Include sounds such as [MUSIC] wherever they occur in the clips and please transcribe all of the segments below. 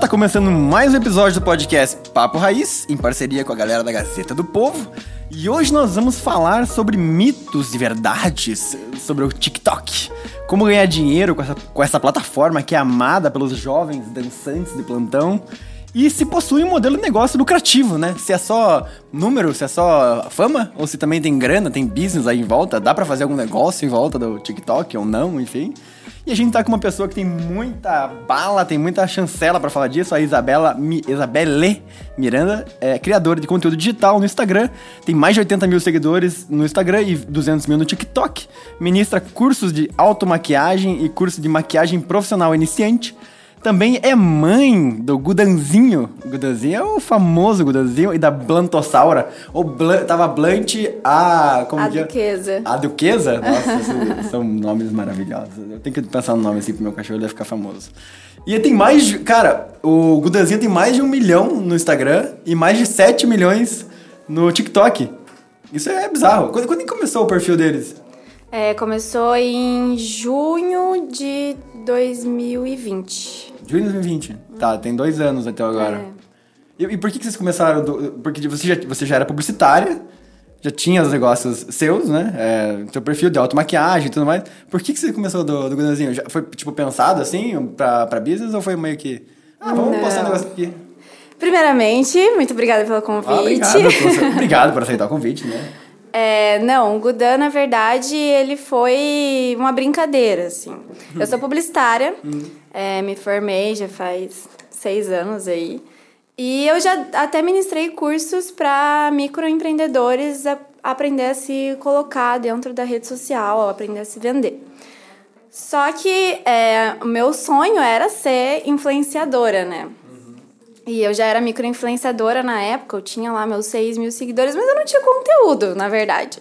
tá começando mais um episódio do podcast Papo Raiz, em parceria com a galera da Gazeta do Povo. E hoje nós vamos falar sobre mitos e verdades sobre o TikTok. Como ganhar dinheiro com essa, com essa plataforma que é amada pelos jovens dançantes de plantão. E se possui um modelo de negócio lucrativo, né? Se é só número, se é só fama, ou se também tem grana, tem business aí em volta, dá para fazer algum negócio em volta do TikTok ou não, enfim. E a gente tá com uma pessoa que tem muita bala, tem muita chancela para falar disso, a Isabela, Mi, Isabelle Miranda, é criadora de conteúdo digital no Instagram, tem mais de 80 mil seguidores no Instagram e 200 mil no TikTok, ministra cursos de automaquiagem e curso de maquiagem profissional iniciante, também é mãe do Gudanzinho. Gudanzinho é o famoso Gudanzinho e da Blantossaura. Ou Blan, tava Blunt a. Como a que? Duquesa. A Duquesa? Nossa, [LAUGHS] são nomes maravilhosos. Eu tenho que pensar no nome assim pro meu cachorro, ele vai ficar famoso. E tem mais. de- Cara, o Gudanzinho tem mais de um milhão no Instagram e mais de 7 milhões no TikTok. Isso é bizarro. Quando, quando começou o perfil deles? É, começou em junho de 2020. Junho de 2020. Tá, tem dois anos até agora. É. E, e por que, que vocês começaram? do- porque você já, você já era publicitária, já tinha os negócios seus, né? É, seu perfil de automaquiagem e tudo mais. Por que, que você começou do, do Gudanzinho? Já foi, tipo, pensado assim pra, pra business ou foi meio que. Ah, vamos Não. postar um negócio aqui. Primeiramente, muito obrigada pelo convite. Ah, obrigado, obrigado por aceitar o convite, né? É, não, o Gudan, na verdade, ele foi uma brincadeira, assim. Eu sou publicitária, é, me formei já faz seis anos aí. E eu já até ministrei cursos para microempreendedores a- aprender a se colocar dentro da rede social, aprender a se vender. Só que é, o meu sonho era ser influenciadora, né? E eu já era microinfluenciadora na época, eu tinha lá meus 6 mil seguidores, mas eu não tinha conteúdo, na verdade.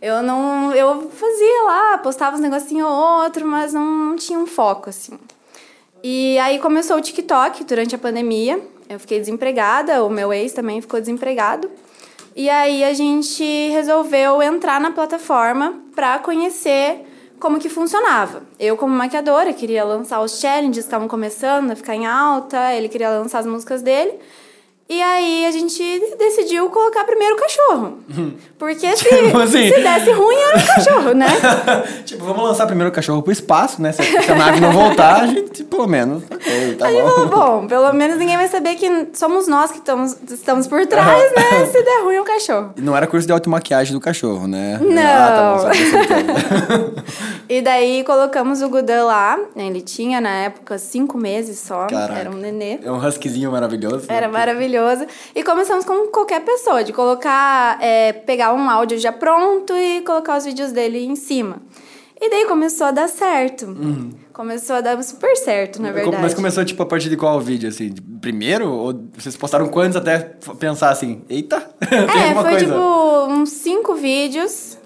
Eu não. Eu fazia lá, postava uns negocinho ou outro, mas não, não tinha um foco, assim. E aí começou o TikTok durante a pandemia. Eu fiquei desempregada, o meu ex também ficou desempregado. E aí a gente resolveu entrar na plataforma para conhecer como que funcionava. Eu, como maquiadora, queria lançar os challenges, estavam começando a ficar em alta, ele queria lançar as músicas dele. E aí a gente decidiu colocar primeiro o cachorro. [LAUGHS] Porque se, Tipo assim. se desse ruim, era o cachorro, né? [LAUGHS] tipo, vamos lançar primeiro o cachorro pro espaço, né? Se, se a nave não voltar, a gente, pelo menos, ok, tá Aí bom. falou, bom, pelo menos ninguém vai saber que somos nós que estamos, estamos por trás, né? Se der ruim, é o cachorro. E Não era curso de automaquiagem do cachorro, né? Não. Ah, tá bom, certeza. [LAUGHS] E daí colocamos o Gudan lá. Ele tinha, na época, cinco meses só. Caraca. Era um nenê. É um huskyzinho maravilhoso. Era maravilhoso. E começamos com qualquer pessoa, de colocar, é, pegar um áudio já pronto e colocar os vídeos dele em cima. E daí começou a dar certo. Começou a dar super certo, na verdade. Mas começou, tipo, a partir de qual vídeo, assim? Primeiro? Ou vocês postaram quantos até pensar assim, eita, [LAUGHS] É, foi coisa? tipo uns cinco vídeos.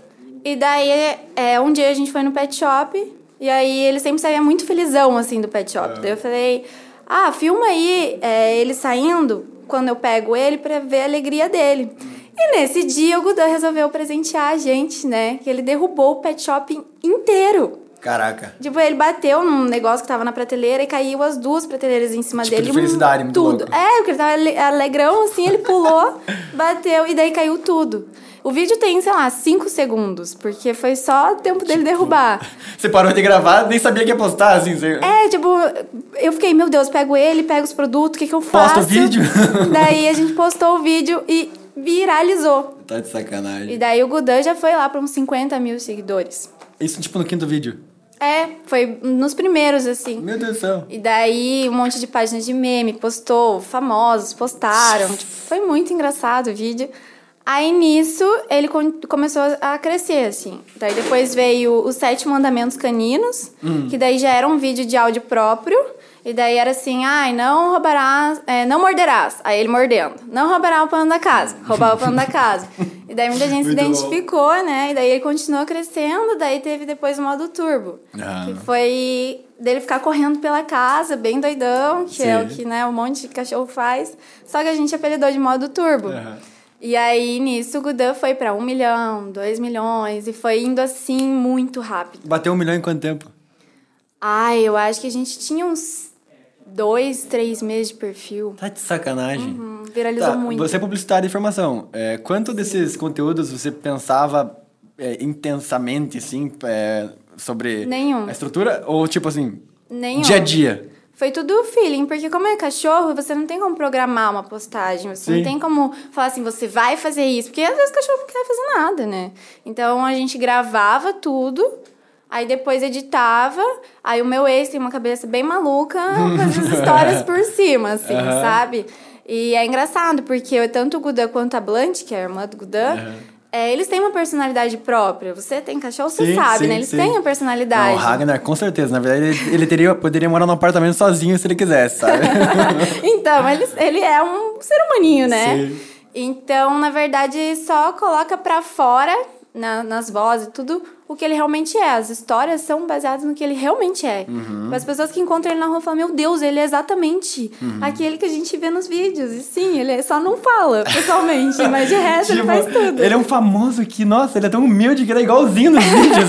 E daí, é, um dia a gente foi no pet shop. E aí ele sempre saía muito felizão, assim, do pet É. shop. Daí eu falei, ah, filma aí é, ele saindo, quando eu pego ele, pra ver a alegria dele. E nesse dia o Gudan resolveu presentear a gente, né? Que ele derrubou o pet shop inteiro. Caraca. Tipo, ele bateu num negócio que tava na prateleira e caiu as duas prateleiras em cima Tipo dele. de felicidade, muito tudo. louco. É, porque ele tava ale- alegrão, assim, ele pulou, [LAUGHS] bateu e daí caiu tudo. O vídeo tem, sei lá, cinco segundos, porque foi só o tempo Tipo, dele derrubar. [LAUGHS] Você parou de gravar, nem sabia que ia postar, assim. Você... É, tipo, eu fiquei, meu Deus, pego ele, pego os produtos, o que, que eu faço? Posta o vídeo. [LAUGHS] Daí a gente postou o vídeo e viralizou. Tá de sacanagem. E daí o Gudan já foi lá para uns 50 mil seguidores. Isso, tipo, no quinto vídeo. É, foi nos primeiros, assim. Meu Deus do céu. E daí um monte de páginas de meme postou, famosos postaram. Tipo, foi muito engraçado o vídeo. Aí nisso ele começou a crescer, assim. Daí depois veio os Sete Mandamentos Caninos, que daí já era um vídeo de áudio próprio. E daí era assim, ai, não roubarás, é, não morderás. Aí ele mordendo. Não roubará o pano da casa. [LAUGHS] Roubar o pano da casa. E daí muita gente se Muito bom. identificou, né? E daí ele continuou crescendo. Daí teve depois o modo turbo. Ah. Que foi dele ficar correndo pela casa, bem doidão, que é Sim. o que né, um monte de cachorro faz. Só que a gente apelidou de modo turbo. Aham. E aí, nisso, o Gudan foi pra um milhão, dois milhões, e foi indo assim muito rápido. Bateu um milhão em quanto tempo? Ai, eu acho que a gente tinha uns dois, três meses de perfil. Tá de sacanagem. Hum, viralizou Tá, muito. Você é publicitário de informação. É, quanto desses conteúdos você pensava é, intensamente, assim, é, sobre Nenhum. a estrutura? Ou, tipo assim, Nenhum. dia a dia? Foi tudo feeling, porque como é cachorro, você não tem como programar uma postagem, você Sim. não tem como falar assim, você vai fazer isso, porque às vezes o cachorro não quer fazer nada, né? Então a gente gravava tudo, aí depois editava, aí o meu ex tem uma cabeça bem maluca, fazia as histórias por cima, assim, Aham. sabe? E é engraçado, porque tanto o Gudan quanto a Blunt, que é a irmã do Gudan, Aham. é, eles têm uma personalidade própria. Você tem cachorro, você Sim, sabe, sim, né? Eles sim. têm a personalidade. Não, o Ragnar, com certeza. Na verdade, ele, ele teria, poderia morar num apartamento sozinho se ele quisesse, sabe? [LAUGHS] então, ele, ele é um ser humaninho, né? Sim. Então, na verdade, só coloca pra fora, na- nas vozes, tudo o que ele realmente é. As histórias são baseadas no que ele realmente é. Uhum. As pessoas que encontram ele na rua falam, meu Deus, ele é exatamente Uhum. aquele que a gente vê nos vídeos. E sim, ele só não fala pessoalmente, [LAUGHS] mas de resto ele Tipo, faz tudo. Ele é um famoso que, nossa, ele é tão humilde que ele é igualzinho nos vídeos.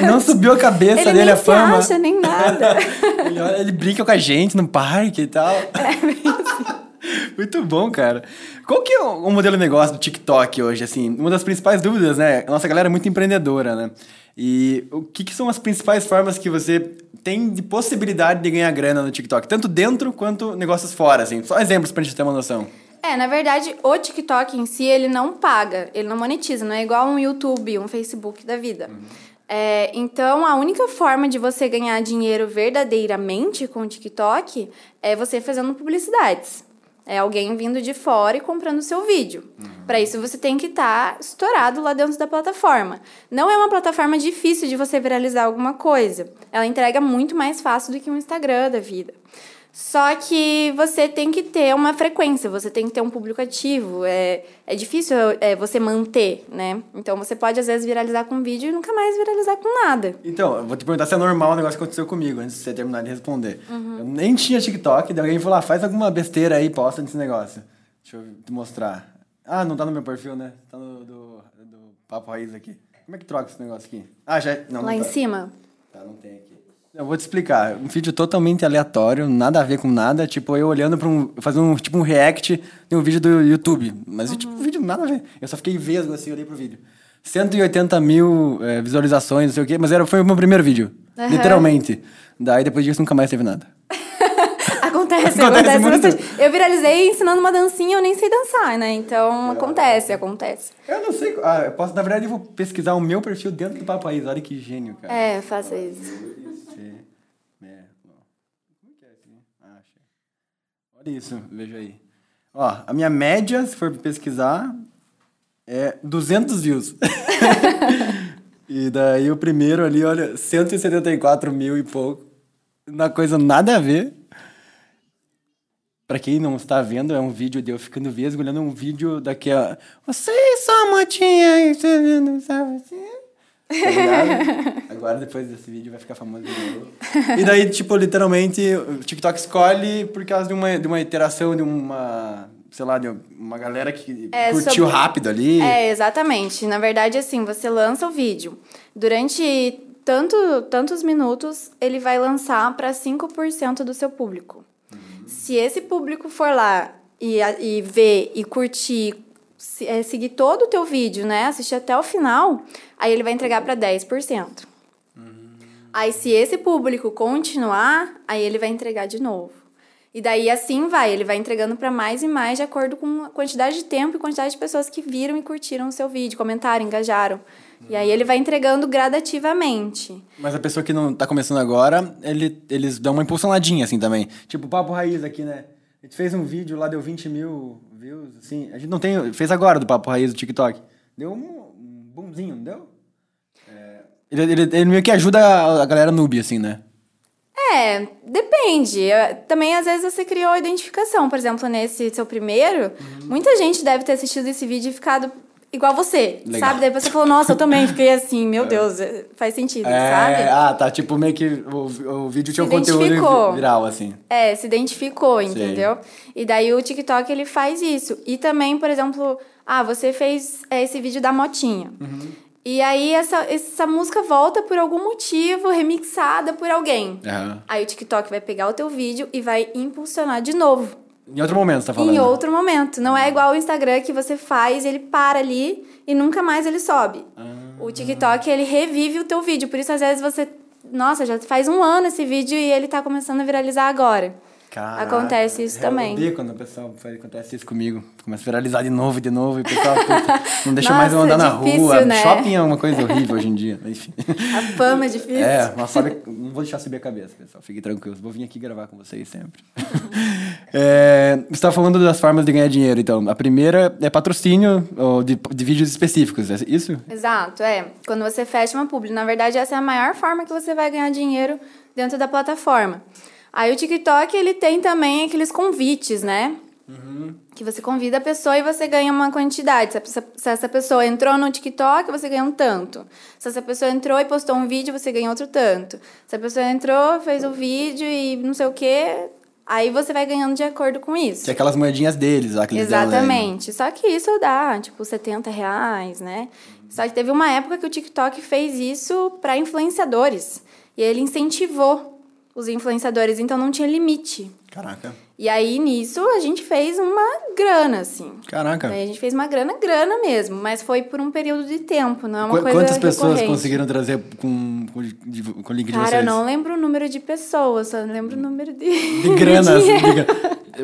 [LAUGHS] Não subiu a cabeça ele dele a se fama. acha, nem nada. [LAUGHS] Ele, olha- ele brinca com a gente no parque e tal. É [LAUGHS] Muito bom, cara. Qual que é o modelo de negócio do TikTok hoje, assim? Uma das principais dúvidas, né? A nossa galera é muito empreendedora, né? E o que, que são as principais formas que você tem de possibilidade de ganhar grana no TikTok? Tanto dentro quanto negócios fora, assim. Só exemplos pra gente ter uma noção. É, na verdade, o TikTok em si, ele não paga, ele não monetiza, não é igual um YouTube, um Facebook da vida. É, então, a única forma de você ganhar dinheiro verdadeiramente com o TikTok é você fazendo publicidades. É alguém vindo de fora e comprando o seu vídeo. Para isso, você tem que estar estourado lá dentro da plataforma. Não é uma plataforma difícil de você viralizar alguma coisa. Ela entrega muito mais fácil do que um Instagram da vida. Só que você tem que ter uma frequência, você tem que ter um público ativo. É, é difícil é, você manter, né? Então você pode, às vezes, viralizar com um vídeo e nunca mais viralizar com nada. Então, eu vou te perguntar se é normal o negócio que aconteceu comigo, antes de você terminar de responder. Eu nem tinha TikTok, daí alguém falou, ah, faz alguma besteira aí, posta nesse negócio. Deixa eu te mostrar. Ah, não tá no meu perfil, né? Tá no do, do Papo Raiz aqui. Como é que troca esse negócio aqui? Ah, já... Não, Lá não em tá. cima. Tá, não tem aqui. Eu vou te explicar. Um vídeo totalmente aleatório, nada a ver com nada. Tipo, eu olhando pra um. Fazendo um, tipo um react de um vídeo do YouTube. Mas, tipo, um vídeo nada a ver. Eu só fiquei vesgo assim, olhei pro vídeo. 180 mil é, visualizações, não sei o quê. Mas era, foi o meu primeiro vídeo. Aham. Literalmente. Daí depois disso nunca mais teve nada. [LAUGHS] Acontece, Acontece acontece, muito. Eu viralizei ensinando uma dancinha, eu nem sei dançar, né? Então, acontece, acontece. Eu não sei. Ah, eu posso, na verdade, eu vou pesquisar o meu perfil dentro do Papo Raiz. Olha que gênio, cara. É, faça isso. C, me, não. Como que é aqui? Ah, achei. Olha isso, veja aí. Ó, a minha média, se for pesquisar, é 200 views. [LAUGHS] e daí o primeiro ali, olha, 174 mil e pouco. Uma coisa nada a ver. Pra quem não está vendo, é um vídeo de eu ficando vesgo olhando um vídeo daquela. Vocês são motinha, você não sabe assim. Tá? [LAUGHS] Agora, depois desse vídeo, vai ficar famoso de novo. E daí, tipo, literalmente, o TikTok escolhe por causa de uma, de uma interação, de uma, sei lá, de uma galera que É, curtiu sobre- rápido ali. É, exatamente. Na verdade, assim, você lança o vídeo. Durante tanto, tantos minutos, ele vai lançar para 5% do seu público. Se esse público for lá e, e ver e curtir, é, seguir todo o teu vídeo, né? Assistir até o final, aí ele vai entregar para 10%. Aí, se esse público continuar, aí ele vai entregar de novo. E daí, assim vai. Ele vai entregando para mais e mais de acordo com a quantidade de tempo e quantidade de pessoas que viram e curtiram o seu vídeo, comentaram, engajaram. E aí, ele vai entregando gradativamente. Mas a pessoa que não tá começando agora, ele, eles dão uma impulsionadinha, assim, também. Tipo, Papo Raiz aqui, né? A gente fez um vídeo lá, deu 20 mil views, assim. A gente não tem... Fez agora do Papo Raiz do TikTok. Deu um, um boomzinho, não deu? É, ele, ele, ele meio que ajuda a, a galera noob, assim, né? É, depende. Também, às vezes, você criou a identificação. Por exemplo, nesse seu primeiro, muita gente deve ter assistido esse vídeo e ficado igual você, Legal. sabe? Daí você falou, nossa, eu também fiquei assim, meu [LAUGHS] Deus, é, faz sentido, É, sabe? ah, tá. Tipo, meio que o, o vídeo tinha um conteúdo viral, assim. É, se identificou, entendeu? E daí o TikTok ele faz isso. E também, por exemplo, ah, você fez é, esse vídeo da motinha. E aí essa, essa música volta por algum motivo, remixada por alguém. Aham. Aí o TikTok vai pegar o teu vídeo e vai impulsionar de novo. Em outro momento, você tá falando. Em outro momento. Não é igual o Instagram que você faz, ele para ali e nunca mais ele sobe. Ah. O TikTok, ele revive o teu vídeo. Por isso, às vezes, você... Nossa, já faz um ano esse vídeo e ele tá começando a viralizar agora. Caraca, Acontece isso eu também. odeio quando o pessoal acontece isso comigo. Começa a viralizar de novo, de novo, e o pessoal puta, [LAUGHS] não deixa mais eu Nossa, andar na difícil, rua. né? Shopping é uma coisa horrível hoje em dia. Enfim. A fama é [LAUGHS] difícil. É, mas sabe, não vou deixar subir a cabeça, pessoal. Fiquem tranquilos. Vou vir aqui gravar com vocês sempre. [LAUGHS] É, você estava falando das formas de ganhar dinheiro, então. A primeira é patrocínio ou de, de vídeos específicos, é isso? Exato, é. Quando você fecha uma publi. Na verdade, essa é a maior forma que você vai ganhar dinheiro dentro da plataforma. Aí o TikTok, ele tem também aqueles convites, né? Que você convida a pessoa e você ganha uma quantidade. Se essa- Se essa pessoa entrou no TikTok, você ganha um tanto. Se essa pessoa entrou e postou um vídeo, você ganha outro tanto. Se a pessoa entrou, fez o vídeo e não sei o quê, aí você vai ganhando de acordo com isso. Que é aquelas moedinhas deles lá que? Exatamente. Só que isso dá, tipo, 70 reais, né? Só que teve uma época que o TikTok fez isso para influenciadores. E ele incentivou os influenciadores, então não tinha limite. Caraca. E aí, nisso, a gente fez uma grana, assim. Caraca. Aí a gente fez uma grana, grana mesmo, mas foi por um período de tempo, não é uma Qu- coisa Quantas pessoas recorrente. conseguiram trazer com, com, de- com o link de Cara, vocês? eu não lembro o número de pessoas, só lembro o número de... De [LAUGHS] grana. de gra-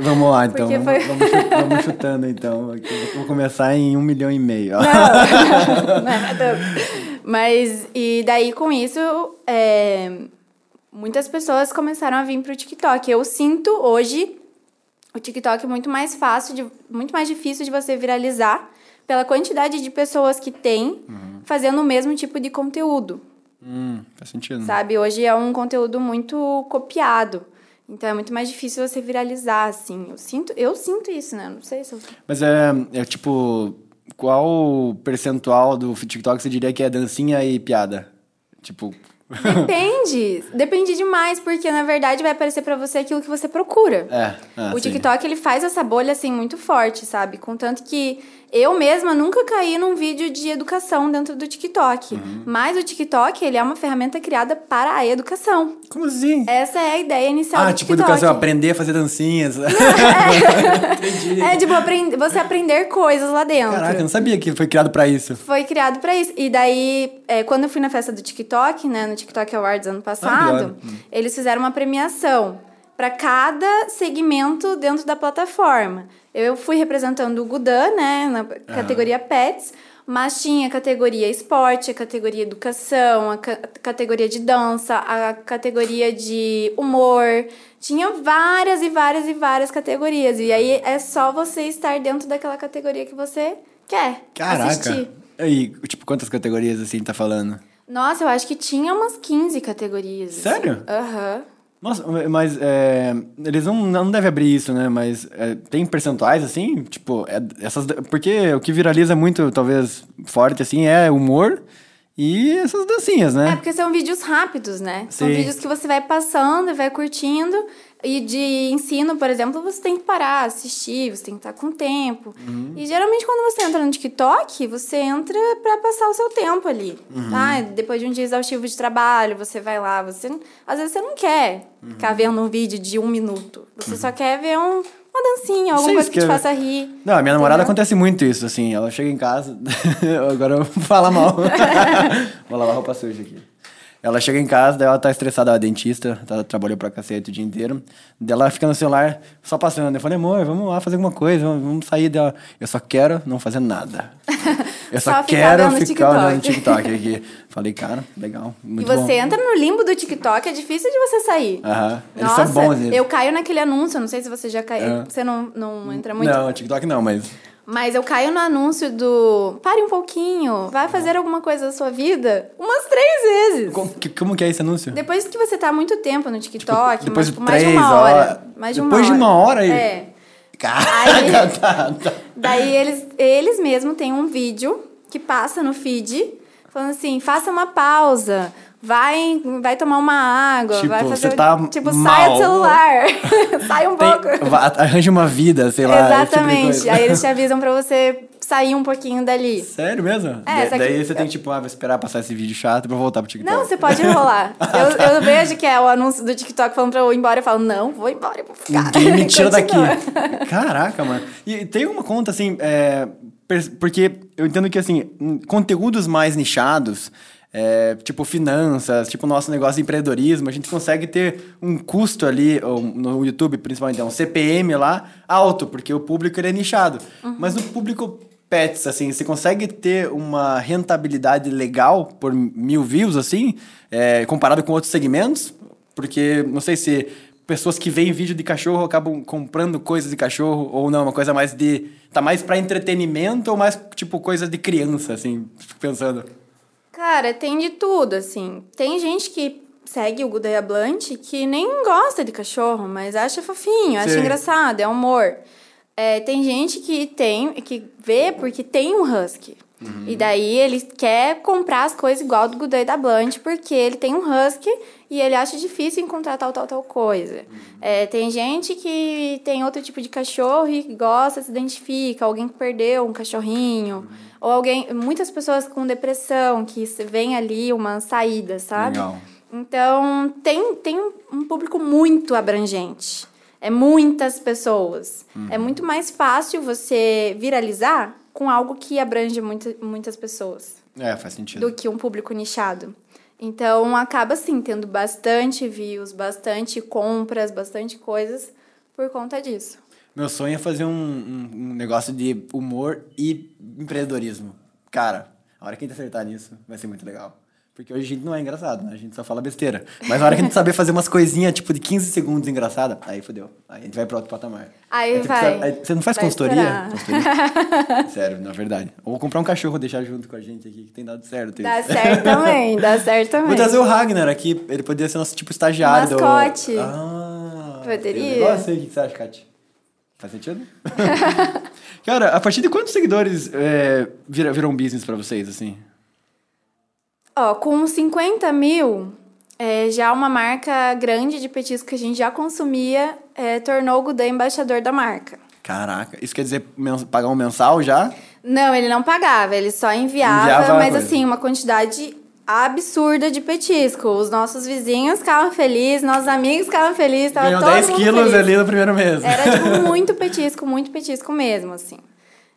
Vamos lá, então. Vamos, foi- vamos chu- vamos chutando, então. Eu Vou começar em um milhão e meio. Não, não [LAUGHS] tanto. Mas, e daí com isso, é, muitas pessoas começaram a vir pro TikTok. Eu sinto hoje o TikTok muito mais fácil, de, muito mais difícil de você viralizar pela quantidade de pessoas que tem fazendo o mesmo tipo de conteúdo, Hum, faz sentido. sabe? Hoje é um conteúdo muito copiado. Então é muito mais difícil você viralizar, assim. Eu sinto, eu sinto isso, né? Não sei se eu... Mas é, é tipo, qual percentual do TikTok você diria que é dancinha e piada? Tipo, Depende. Depende demais, porque na verdade vai aparecer pra você aquilo que você procura. é. ah, o sim. TikTok, ele faz essa bolha, assim, muito forte, sabe? Contanto que eu mesma nunca caí num vídeo de educação dentro do TikTok. Uhum. Mas o TikTok, ele é uma ferramenta criada para a educação. Como assim? Essa é a ideia inicial ah, do tipo, TikTok. educação, aprender a fazer dancinhas. [LAUGHS] Entendi. É, tipo, aprend- você aprender coisas lá dentro. Caraca, eu não sabia que foi criado pra isso. Foi criado pra isso. E daí, é, quando eu fui na festa do TikTok, né, no TikTok Awards ano passado, Ah, eles fizeram uma premiação pra cada segmento dentro da plataforma. Eu fui representando o Gudan, né, na categoria Pets, mas tinha a categoria esporte, a categoria educação, a ca- categoria de dança, a categoria de humor. Tinha várias e várias e várias categorias. E aí é só você estar dentro daquela categoria que você quer Caraca. assistir. E, tipo, quantas categorias assim tá falando? Nossa, eu acho que tinha umas 15 categorias. assim. Sério? Aham. Nossa, mas é, eles não, não devem abrir isso, né? Mas é, tem percentuais assim? Tipo, é, essas. Porque o que viraliza muito, talvez, forte assim, é humor e essas dancinhas, É, né? porque são vídeos rápidos, né? São Sim. vídeos que você vai passando e vai curtindo. E de ensino, por exemplo, você tem que parar, assistir, você tem que estar com tempo. Uhum. E geralmente quando você entra no TikTok, você entra pra passar o seu tempo ali. Uhum. Tá? Depois de um dia exaustivo de trabalho, você vai lá, você. Às vezes você não quer Uhum. ficar vendo um vídeo de um minuto. Você só quer ver um, uma dancinha, alguma coisa que te faça rir. Não, a minha namorada Entendeu? acontece muito isso, assim. Ela chega em casa. [LAUGHS] Agora eu vou falar mal. [LAUGHS] vou lavar roupa suja aqui. Ela chega em casa, daí ela tá estressada, ela é dentista, ela trabalhou pra cacete o dia inteiro. Daí ela fica no celular só passando. Eu falei, amor, vamos lá fazer alguma coisa, vamos vamos sair dela. Eu só quero não fazer nada. [LAUGHS] Eu só, Só quero ficar olhando TikTok. TikTok aqui. Falei, cara, legal. E você bom. entra no limbo do TikTok, é difícil de você sair. Aham. Eles Nossa, são bons eu caio naquele anúncio, não sei se você já caiu, É. você não, não entra muito. Não, TikTok não, mas. Mas eu caio no anúncio do pare um pouquinho, vai fazer alguma coisa da sua vida umas três vezes. Como que, como que é esse anúncio? Depois que você tá muito tempo no TikTok, Tipo, depois mais, de mais de uma hora. horas. Mais de uma Depois de hora. uma hora aí? É. Caraca, [LAUGHS] tá, tá. Daí eles, eles mesmos têm um vídeo que passa no feed falando assim: faça uma pausa, vai, vai tomar uma água, Tipo, vai fazer. você tá tipo, mal. sai do celular, [LAUGHS] sai um Tem- pouco. arranja uma vida, sei lá. tipo Exatamente. coisa. Aí eles [LAUGHS] te avisam pra você sair um pouquinho dali. Sério mesmo? É, Da- só que- daí você tem tipo, ah, vou esperar passar esse vídeo chato pra voltar pro TikTok. Não, você pode enrolar. [LAUGHS] eu, eu vejo que é o anúncio do TikTok falando pra eu ir embora. Eu falo, não, vou embora, eu vou ficar. Ninguém me tira daqui. Caraca, mano. E tem uma conta, assim, é, porque eu entendo que, assim, conteúdos mais nichados, é, tipo finanças, tipo nosso negócio de empreendedorismo, a gente consegue ter um custo ali, no YouTube principalmente, é um CPM lá, alto, porque o público ele é nichado. Mas no público pets, assim, você consegue ter uma rentabilidade legal por mil views, assim, é, comparado com outros segmentos? Porque, não sei se pessoas que veem vídeo de cachorro acabam comprando coisas de cachorro ou não, uma coisa mais de... Tá mais pra entretenimento ou mais, tipo, coisa de criança, assim, fico pensando. Cara, tem de tudo, assim. Tem gente que segue o Gudeia Blunt que nem gosta de cachorro, mas acha fofinho, acha Sim. engraçado, é humor. É, tem gente que tem, que vê porque tem um husky. E daí ele quer comprar as coisas igual do Gudeia da Blunt porque ele tem um husky e ele acha difícil encontrar tal, tal, tal coisa. É, tem gente que tem outro tipo de cachorro e gosta, se identifica, alguém que perdeu um cachorrinho, ou alguém, muitas pessoas com depressão que vem ali uma saída, sabe? Legal. Então, tem, tem um- público muito abrangente. É muitas pessoas. É muito mais fácil você viralizar com algo que abrange muita, muitas pessoas É, faz sentido. do que um público nichado. Então, acaba, sim, tendo bastante views, bastante compras, bastante coisas por conta disso. Meu sonho é fazer um, um- um negócio de humor e empreendedorismo. Cara, a hora que a gente acertar nisso, vai ser muito legal. Porque hoje a gente não é engraçado, né? A gente só fala besteira. Mas na hora que a gente saber fazer umas coisinhas, tipo, de 15 segundos engraçada, aí fodeu. Aí a gente vai pro outro patamar. Aí tem que vai. precisar- aí- você não faz consultoria? Consultoria? [LAUGHS] Sério, na verdade. Ou comprar um cachorro e deixar junto com a gente aqui, que tem dado certo. Dá isso. certo também, dá certo [LAUGHS] também. Vou trazer o Ragnar aqui, ele poderia ser nosso tipo estagiário. do- Mascote. Ah. Poderia. Eu aí, o que você acha, Kátia? Faz sentido? [LAUGHS] Cara, a partir de quantos seguidores é, vira, virou um business pra vocês, assim? Ó, com 50 mil, é, já uma marca grande de petisco que a gente já consumia é, tornou o Gudan embaixador da marca. Caraca, isso quer dizer pagar um mensal já? Não, ele não pagava, ele só enviava, Enviava mas assim, uma quantidade absurda de petisco. Os nossos vizinhos ficavam felizes, nossos amigos ficavam felizes, tava Ganhou todo 10 mundo quilos feliz. ali no primeiro mês. Era, tipo, [LAUGHS] muito petisco, muito petisco mesmo, assim.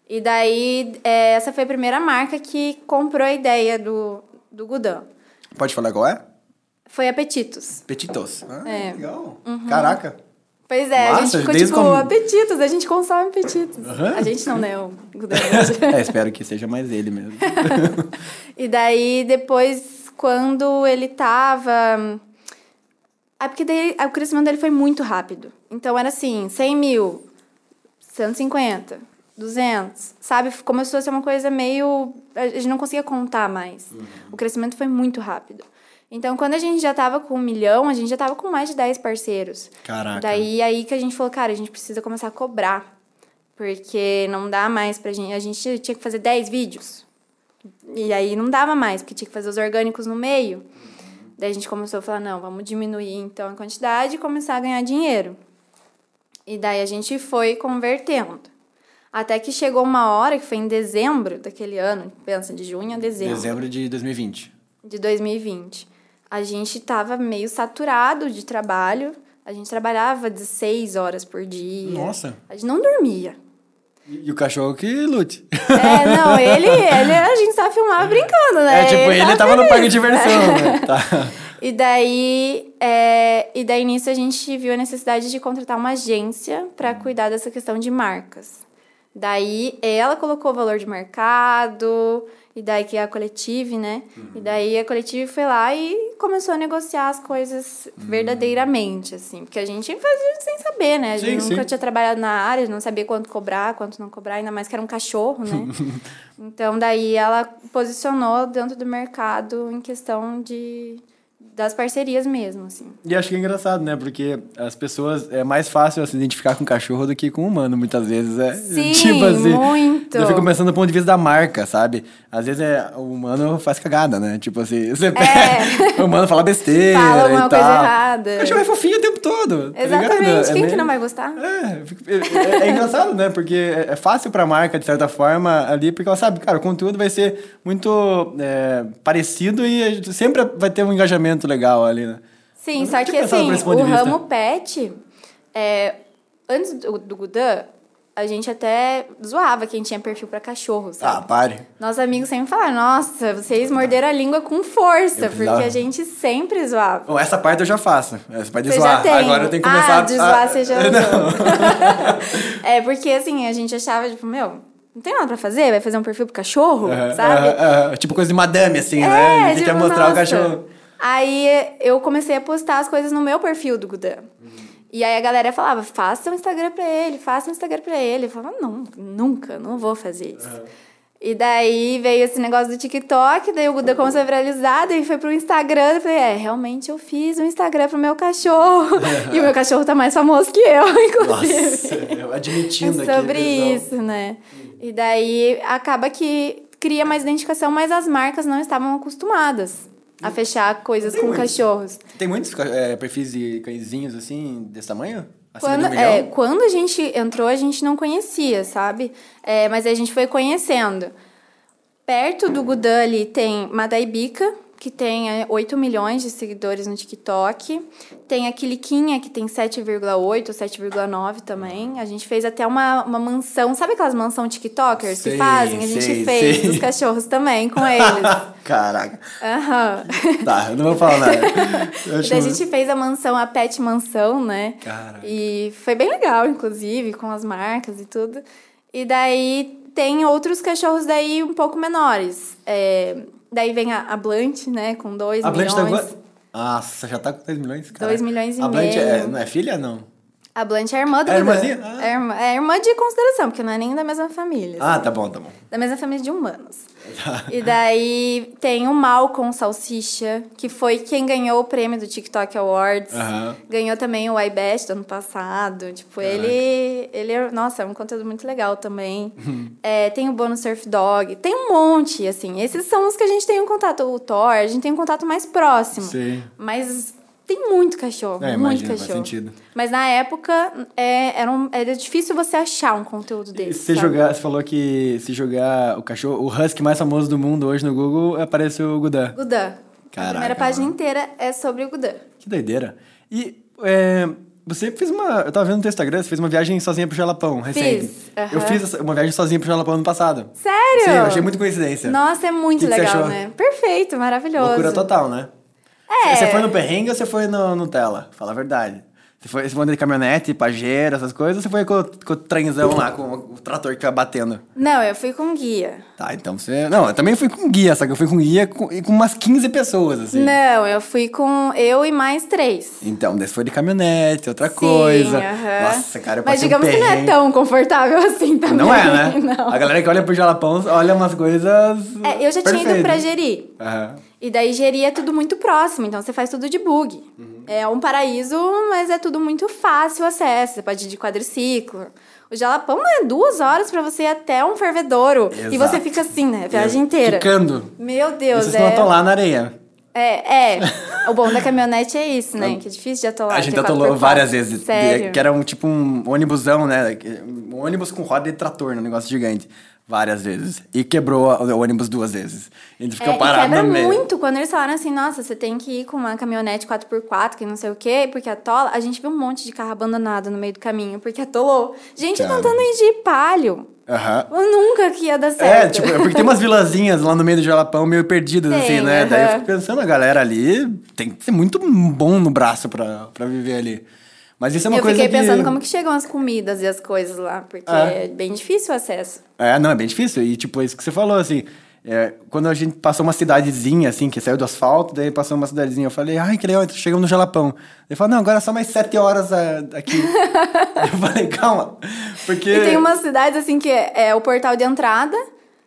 E daí, é, essa foi a primeira marca que comprou a ideia do, do Gudan. Pode falar qual é? Foi Apetitos. Petitos. Ah, É. legal. Caraca. Pois é, a gente ficou tipo, como- apetitos, a gente consome apetitos. Aham. A gente não, né? O [LAUGHS] é, espero que seja mais ele mesmo. [LAUGHS] e daí, depois, quando ele tava... É porque daí, o crescimento dele foi muito rápido. Então, era assim, 100 mil, 150, 200, sabe? Começou a ser uma coisa meio... A gente não conseguia contar mais. O crescimento foi muito rápido. Então, quando a gente já tava com um milhão, a gente já tava com mais de 10 parceiros. Caraca. Daí, aí que a gente falou, cara, a gente precisa começar a cobrar. Porque não dá mais pra gente... A gente tinha que fazer 10 vídeos. E aí não dava mais, porque tinha que fazer os orgânicos no meio. Daí a gente começou a falar, não, vamos diminuir então a quantidade e começar a ganhar dinheiro. E daí a gente foi convertendo. Até que chegou uma hora, que foi em dezembro daquele ano, pensa, de junho a dezembro, Dezembro de 2020. de 2020. A gente tava meio saturado de trabalho. A gente trabalhava 16 horas por dia. Nossa. A gente não dormia. E, o cachorro que lute. É, não, ele, ele a gente só filmava brincando, né? É, tipo, ele tava no parque de diversão, né? [LAUGHS] Tá. E daí, é, e daí nisso a gente viu a necessidade de contratar uma agência para cuidar dessa questão de marcas. Daí ela colocou o valor de mercado, e daí que é a Coletive, né? E daí a Coletive foi lá e começou a negociar as coisas verdadeiramente, assim. Porque a gente fazia sem saber, né? A gente Sim, nunca sim. tinha trabalhado na área, não sabia quanto cobrar, quanto não cobrar, ainda mais que era um cachorro, né? [LAUGHS] então daí ela posicionou dentro do mercado em questão de, das parcerias mesmo, assim. E acho que é engraçado, né? Porque as pessoas. É mais fácil se identificar com cachorro do que com humano, muitas vezes. É Sim, [LAUGHS] tipo assim. muito. Eu fico pensando do ponto de vista da marca, sabe? Às vezes é, o humano faz cagada, né? Tipo assim, [LAUGHS] você É. o humano fala besteira. Fala e alguma tal. coisa errada. O cachorro é fofinho o tempo todo. tá Exatamente. É Quem que meio- não vai gostar? É, é, é- é engraçado, né? Porque é é fácil pra marca, de certa forma, ali, porque ela sabe, cara, o conteúdo vai ser muito é, parecido e sempre vai ter um engajamento legal ali, né? Sim, só que assim, o ramo pet, é, antes do, do Gudan, a gente até zoava quem tinha perfil pra cachorro, Ah, sabe? pare. Nossos amigos sempre falaram, nossa, vocês morderam a língua com força, porque a gente sempre zoava. Bom, essa parte eu já faço. Essa parte de Você zoar. Agora eu tenho que começar ah, de zoar você já [LAUGHS] Não. [LAUGHS] é, porque assim, a gente achava, tipo, meu, não tem nada pra fazer? Vai fazer um perfil pro cachorro, sabe? Tipo coisa de madame, assim, É, né? Ninguém tipo, quer mostrar o nossa. cachorro. Aí eu comecei a postar as coisas no meu perfil do Gudan. E aí a galera falava, faça um Instagram pra ele, faça um Instagram pra ele. Eu falava, não, nunca, não vou fazer isso. E daí veio esse negócio do TikTok, daí o Gudan começou a viralizar, daí foi pro Instagram. Eu falei, é, realmente eu fiz um Instagram pro meu cachorro. [LAUGHS] e o meu cachorro tá mais famoso que eu, [LAUGHS] inclusive. Nossa, eu admitindo aqui. sobre isso, né? E daí acaba que cria mais identificação, mas as marcas não estavam acostumadas a fechar coisas Tem com muito. cachorros. Tem muitos é, perfis de cãezinhos, assim, desse tamanho? Quando, um é, quando a gente entrou, a gente não conhecia, sabe? É, mas a gente foi conhecendo. Perto do Gudan ali tem Madaibica, que tem é, 8 milhões de seguidores no TikTok. Tem a Quiliquinha, que tem 7,8, 7,9 também. A gente fez até uma, uma mansão. Sabe aquelas mansão TikTokers Sei, que fazem? A gente sei, fez sei. dos cachorros também com eles. [LAUGHS] Caraca. Aham. Tá, eu não vou falar nada. [LAUGHS] Daí a gente fez a mansão, a Pet Mansão, né? Caraca. E foi bem legal, inclusive, com as marcas e tudo. E daí tem outros cachorros daí um pouco menores. É, daí vem a, a Blunt, né? Com 2 A milhões. Blanche tá quanto? Nossa, já tá com 2 milhões? Dois milhões e A Blanche é, meio. não é filha, não? A Blunt é a irmã do É irmãzinha? Ah. É, irmã, é irmã de consideração, porque não é nem da mesma família. Ah, tá bom, tá bom. Da mesma família de humanos. [LAUGHS] e daí tem o Malcolm Salsicha, que foi quem ganhou o prêmio do TikTok Awards. Ganhou também o iBest do ano passado. Tipo, ele, ele é, nossa, é um conteúdo muito legal também. Uhum. É, tem o Bônus Surf Dog. Tem um monte, assim. Esses são os que a gente tem um contato. O Thor, a gente tem um contato mais próximo. Sim. Mas tem muito cachorro, É, muito imagino, faz cachorro. sentido. Mas na época, é, era, um- era difícil você achar um conteúdo desse. se jogar, você falou que se jogar o cachorro, o husky mais famoso do mundo hoje no Google, aparece o Gudan. Gudan. a Caraca, primeira página inteira é sobre o Gudan. Que doideira. E é, você fez uma. Eu tava vendo no teu Instagram, você fez uma viagem sozinha pro Jalapão, recente. Fiz, Eu fiz uma viagem sozinha pro Jalapão ano passado. Sério? Sim, eu achei muito coincidência. Nossa, é muito Que que legal, achou? né? Perfeito, maravilhoso. Loucura total, né? É. Você foi no perrengue ou você foi no Nutella? Fala a verdade. Você foi, você de caminhonete, pajeiro, essas coisas, ou você foi com, com o trenzão lá, com o trator que fica batendo? Não, eu fui com guia. Tá, então você. Não, eu também fui com guia, só que eu fui com guia com, com umas 15 pessoas, assim. Não, eu fui com eu e mais três. Então, desse foi de caminhonete, outra coisa. aham. Nossa, cara, eu Mas passei um digamos que não é tão confortável assim também. Não é, né? [LAUGHS] Não. A galera que olha pro Jalapão olha umas coisas. É, eu já tinha ido perfeitas. pra Jeri. Aham. E daí Jeri é tudo muito próximo, então você faz tudo de bug. Uhum. É um paraíso, mas é tudo muito fácil o acesso. Você pode ir de quadriciclo. O Jalapão é duas horas pra você ir até um fervedouro. E Exato. você fica assim, né? A viagem inteira. Quicando. Meu Deus, Vocês é. não atolar na areia. É, é. O bom da caminhonete é isso, né? Que é difícil de atolar. A gente atolou 4x4. várias vezes. Sério? Que era um tipo um ônibusão, né? Um ônibus com roda de trator, um negócio gigante. Várias vezes. E quebrou o ônibus duas vezes. A gente ficou É, parado quebra no meio. muito quando eles falaram assim, nossa, você tem que ir com uma caminhonete 4x4, que não sei o quê, porque atola. A gente viu um monte de carro abandonado no meio do caminho, porque atolou. Gente Cara. tentando ir de palio. Aham. Eu nunca que ia dar É, certo. tipo, é porque tem umas vilazinhas lá no meio do Jalapão meio perdidas, Tem, assim, né? Daí eu fico pensando, a galera ali tem que ser muito bom no braço pra, pra viver ali. Mas isso é uma eu coisa fiquei que... pensando como que chegam as comidas e as coisas lá, porque É. é, bem difícil o acesso. É, não, é bem difícil. E, tipo, é isso que você falou, assim... é, quando a gente passou uma cidadezinha, assim, que saiu do asfalto, daí passou uma cidadezinha, eu falei, ai, que legal, chegamos no Jalapão. Ele falou, não, agora é só mais sete horas ah, aqui. [LAUGHS] eu falei, calma, porque... E tem umas cidades assim que é, é o portal de entrada,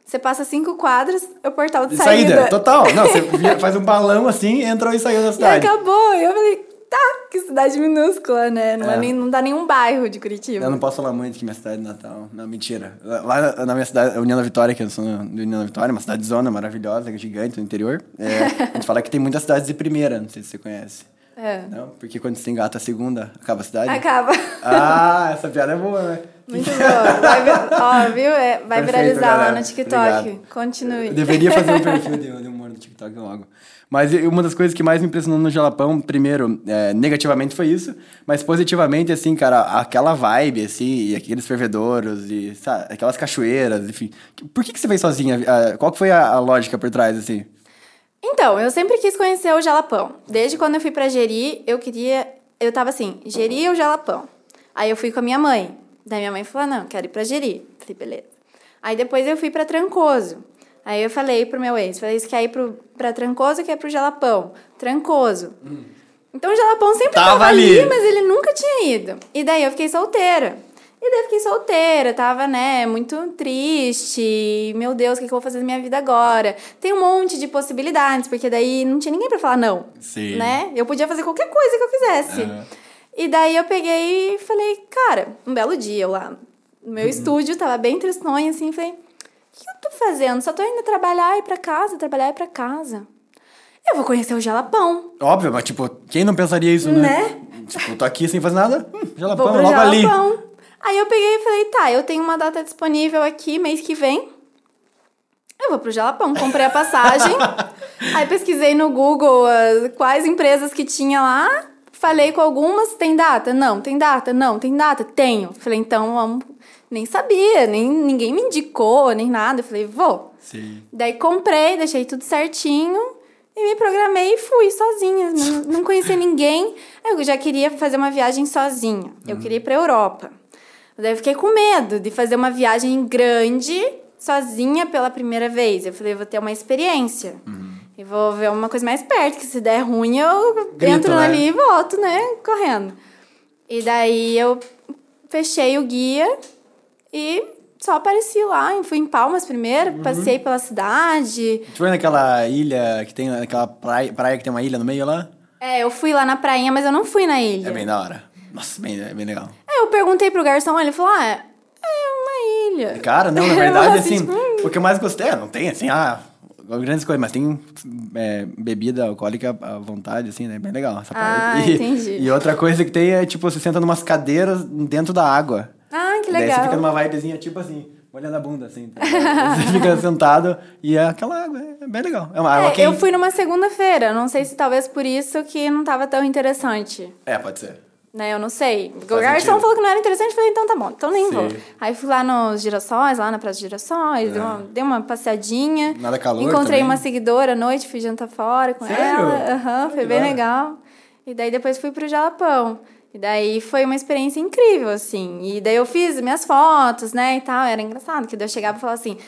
Você passa cinco quadras, é o portal de Saída, saída. total. Não, você faz um balão assim, entrou e saiu da [LAUGHS] E cidade. acabou. E eu falei, tá, que cidade minúscula, né? Não, é. É. nem, não dá nenhum bairro de Curitiba. Eu não posso falar muito que minha cidade é Natal. Não, mentira. Lá na- na minha cidade, União da Vitória, que eu sou do União da Vitória, uma cidade zona maravilhosa, gigante no interior. É, [LAUGHS] a gente fala que tem muitas cidades de primeira, não sei se você conhece. É. Não? Porque quando você engata a segunda, acaba a cidade? Acaba. Ah, essa piada é boa, né? Muito boa. Vai, ó, viu? É, vai Perfeito, viralizar lá galera. no TikTok. Obrigado. Continue. Eu deveria fazer um perfil de, de no TikTok logo. Mas uma das coisas que mais me impressionou no Jalapão, primeiro, é, negativamente foi isso, mas positivamente, assim, cara, aquela vibe, assim, e aqueles fervedouros, e sabe, aquelas cachoeiras, enfim. Por que, que você veio sozinha? Ah, Qual que foi a, a lógica por trás, assim? Então, eu sempre quis conhecer o Jalapão. Desde quando eu fui pra Jeri, eu queria. Eu tava assim, Jeri ou Jalapão? Aí eu fui com a minha mãe. Daí minha mãe falou: não, quero ir pra Jeri. Falei, beleza. Aí depois eu fui pra Trancoso. Aí eu falei pro meu ex: falei, você quer ir pro, pra Trancoso ou quer ir pro Jalapão? Trancoso. Então o Jalapão sempre Tava tava, ali, ali. mas ele nunca tinha ido. E daí eu fiquei solteira. E daí eu fiquei solteira, tava, né, muito triste. Meu Deus, o que, que eu vou fazer na minha vida agora? Tem um monte de possibilidades, porque daí não tinha ninguém pra falar não. Sim. Né? Eu podia fazer qualquer coisa que eu quisesse. Aham. E daí eu peguei e falei, cara, um belo dia eu lá no meu estúdio, tava bem tristonha, assim, falei, que fazendo? Só tô indo trabalhar e pra casa, trabalhar e pra casa. Eu vou conhecer o Jalapão. Óbvio, mas, tipo, quem não pensaria isso, né? Né? Tipo, tô aqui sem fazer nada, hum, Jalapão, Vou pro logo ali. Jalapão. Aí eu peguei e falei, tá, eu tenho uma data disponível aqui mês que vem. Eu vou pro Jalapão, comprei a passagem. [LAUGHS] aí pesquisei no Google ah, quais empresas que tinha lá. Falei com algumas, tem data? Não, tem data? Não, tem data? Tenho. Falei, então vamos. Nem sabia, nem ninguém me indicou, nem nada. Eu falei, vou. Sim. Daí comprei, deixei tudo certinho e me programei e fui sozinha. Não, não conhecia [LAUGHS] ninguém. Eu já queria fazer uma viagem sozinha. Eu queria ir pra Europa. Daí eu fiquei com medo de fazer uma viagem grande sozinha pela primeira vez. Eu falei, vou ter uma experiência. E vou ver uma coisa mais perto, que se der ruim eu Grito, entro né? ali e volto, né? Correndo. E daí eu fechei o guia e só apareci lá. Fui em Palmas primeiro, Uhum. passei pela cidade. Tu foi naquela ilha que tem, aquela praia, praia que tem uma ilha no meio lá? É, eu fui lá na prainha, mas eu não fui na ilha. É bem da hora. Nossa, bem, é bem legal. Aí eu perguntei pro garçom, ele falou, ah, é uma ilha. Cara, não, na [LAUGHS] verdade, assim, assim, o que eu mais gostei, é, não tem, assim, ah, grandes coisas, mas tem é, bebida alcoólica à vontade, assim, né? Bem legal essa Ah, parte. E, entendi. E outra coisa que tem é, tipo, você senta numas cadeiras dentro da água. Que Daí legal. você fica numa vibezinha, tipo assim, olhando a bunda, assim. tá você fica [LAUGHS] sentado e é aquela água, é bem legal. É uma água É, quente. eu fui numa segunda-feira, não sei se talvez por isso que não tava tão interessante. É, pode ser. Né, eu não sei. O Faz garçom sentido. falou que não era interessante, eu falei, então tá bom, então nem Sim. vou. Aí fui lá nos girassóis, lá na Praça dos Girassóis, dei, uma, dei uma passeadinha. É. Nada calor Encontrei também? uma seguidora à noite, fui jantar fora com Sério? ela. Aham, foi bem legal. E daí depois fui pro Jalapão. E daí foi uma experiência incrível, assim. E daí eu fiz minhas fotos, né, e tal. Era engraçado, que daí eu chegava e falava assim...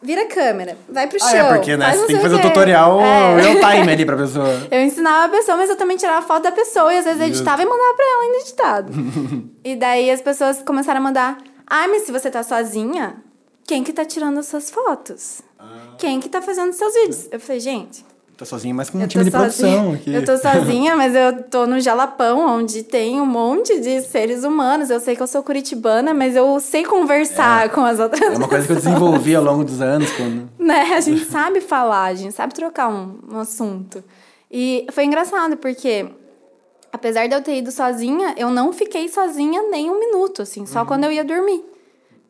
Vira a câmera, vai pro Ah, chão. é, porque, né, você tem que fazer o tutorial É. real time ali pra pessoa. [LAUGHS] Eu ensinava a pessoa, mas eu também tirava foto da pessoa e às vezes editava e mandava pra ela ainda editado. [LAUGHS] e daí as pessoas começaram a mandar: Ai, mas se você tá sozinha, quem que tá tirando as suas fotos? Ah. Quem que tá fazendo os seus vídeos? Eu falei, gente. Tô sozinho, mas com um eu time tô de produção sozinha. aqui. Eu tô sozinha, [LAUGHS] mas eu tô no Jalapão, onde tem um monte de seres humanos. Eu sei que eu sou curitibana, mas eu sei conversar com as outras É uma coisa que eu desenvolvi ao longo dos anos. Quando... [LAUGHS] né? A gente sabe falar, a gente sabe trocar um, um assunto. E foi engraçado, porque apesar de eu ter ido sozinha, eu não fiquei sozinha nem um minuto, assim, só quando eu ia dormir.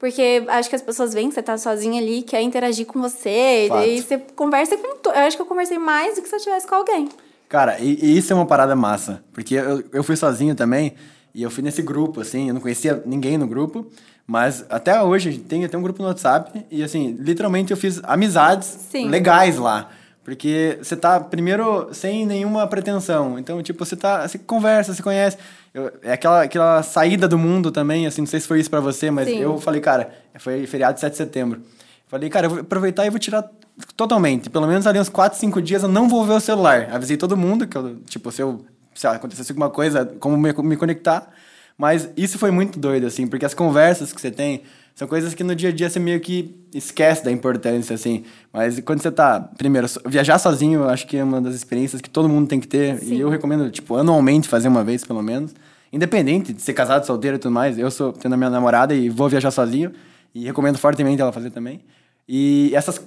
Porque acho que as pessoas veem que você tá sozinha ali, quer interagir com você, Fato. e você conversa com. to- Eu acho que eu conversei mais do que se eu tivesse com alguém. Cara, e, e isso é uma parada massa. Porque eu, eu fui sozinho também, e eu fui nesse grupo, assim, eu não conhecia ninguém no grupo, mas até hoje tem até um grupo no WhatsApp, e assim, literalmente eu fiz amizades Sim. legais lá. Porque você tá, primeiro, sem nenhuma pretensão. Então, tipo, você tá. Você conversa, você conhece. Eu- é aquela, aquela saída do mundo também, assim, não sei se foi isso pra você, mas Sim. eu falei, cara, foi feriado de 7 de setembro. Falei, cara, eu vou aproveitar e vou tirar totalmente. Pelo menos ali uns 4, 5 dias eu não vou ver o celular. Avisei todo mundo que eu, tipo, se eu se acontecesse alguma coisa, como me, me conectar. Mas isso foi muito doido, assim, porque as conversas que você tem São coisas que no dia a dia você meio que esquece da importância, assim. Mas quando você tá. Primeiro, viajar sozinho, eu acho que é uma das experiências que todo mundo tem que ter. Sim. E eu recomendo, tipo, anualmente fazer uma vez, pelo menos. Independente de ser casado, solteiro e tudo mais. Eu sou tendo a minha namorada e vou viajar sozinho. E recomendo fortemente ela fazer também. E essas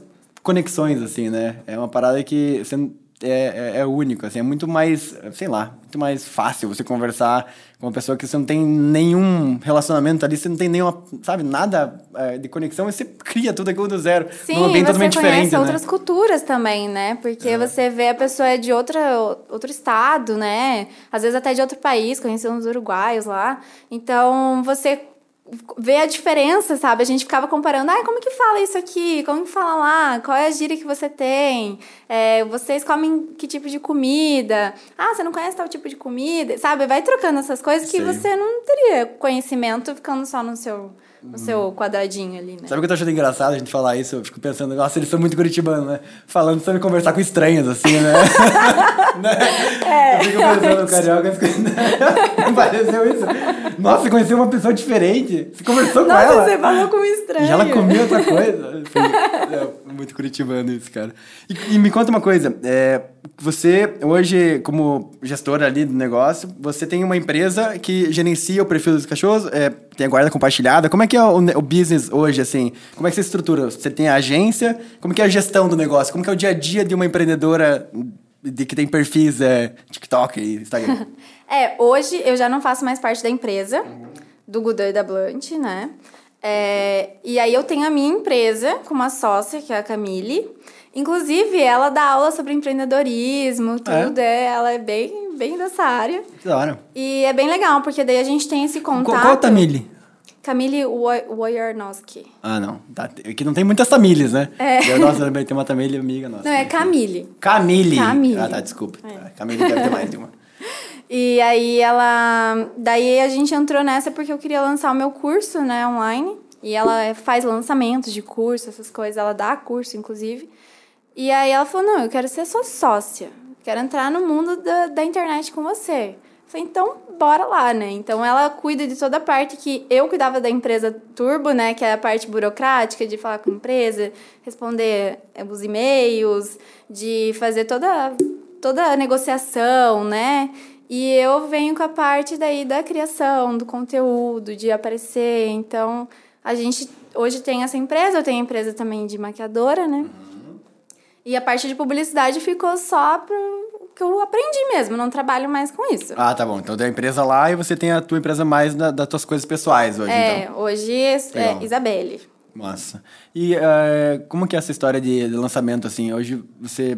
conexões, assim, né? É uma parada que você é, é, é, único, assim, é muito mais, sei lá, muito mais fácil você conversar com uma pessoa que você não tem nenhum relacionamento ali, você não tem nenhuma, sabe, nada é, de conexão, e você cria tudo aquilo do zero. Sim, num ambiente você conhece diferente, né? outras culturas também, né? Porque é. você vê a pessoa é de outra, outro estado, né? Às vezes até de outro país, conheceu uns uruguaios lá. Então, você ver a diferença, sabe? A gente ficava comparando, ai, como que fala isso aqui? Como que fala lá? Qual é a gíria que você tem? É, vocês comem que tipo de comida? Ah, você não conhece tal tipo de comida? Sabe? Vai trocando essas coisas que Sim. você não teria conhecimento ficando só no seu no seu quadradinho ali, né? Sabe o que eu tô achando engraçado a gente falar isso? Eu fico pensando, nossa, eles são muito curitibanos, né? Falando sobre conversar com estranhos, assim, né? [LAUGHS] né? É, eu fico pensando, o carioca, fico... não [LAUGHS] pareceu isso? Nossa, você conheceu uma pessoa diferente, você conversou nossa, com ela. você falou com um estranho. E ela comia outra coisa. Foi, [LAUGHS] é, muito curitibano isso, cara. E, e me conta uma coisa, é, você hoje, como gestora ali do negócio, você tem uma empresa que gerencia o perfil dos cachorros, é, tem a guarda compartilhada, como é que é o, o, business hoje, assim? Como é que você estrutura? Você tem a agência? Como que é a gestão do negócio? Como que é o dia a dia de uma empreendedora de que tem perfis é, TikTok e Instagram? [LAUGHS] é, hoje eu já não faço mais parte da empresa, do Gudan e da Blunt, né? É, e aí eu tenho a minha empresa com uma sócia, que é a Camille. Inclusive, ela dá aula sobre empreendedorismo, é? tudo. É? Ela é bem, bem dessa área. Claro. E é bem legal, porque daí a gente tem esse contato. Qual, qual a Camille? Camille Wojarnowski. Ah, não. Tá, aqui não tem muitas famílias, né? É. Nossa, tem uma família amiga nossa. Não, é Camille. Camille. Camille. Ah, tá, desculpa. É. Camille deve ter mais de uma. E aí ela. Daí a gente entrou nessa porque eu queria lançar o meu curso, né, online. E ela faz lançamentos de curso, essas coisas, ela dá curso, inclusive. E aí ela falou: não, eu quero ser sua sócia. Quero entrar no mundo da, da internet com você. Falei, então, bora lá, né? Então, ela cuida de toda a parte que eu cuidava da empresa Turbo, né? Que é a parte burocrática de falar com a empresa, responder eh, os e-mails, de fazer toda, toda a negociação, né? E eu venho com a parte daí da criação, do conteúdo, de aparecer. Então, a gente hoje tem essa empresa, eu tenho a empresa também de maquiadora, né? Uhum. E a parte de publicidade ficou só pro que eu aprendi mesmo, não trabalho mais com isso. Ah, tá bom. Então tem a empresa lá e você tem a tua empresa mais da, das tuas coisas pessoais hoje, é, então. hoje é Isabelle. Massa. E uh, como que é essa história de, de lançamento, assim? Hoje você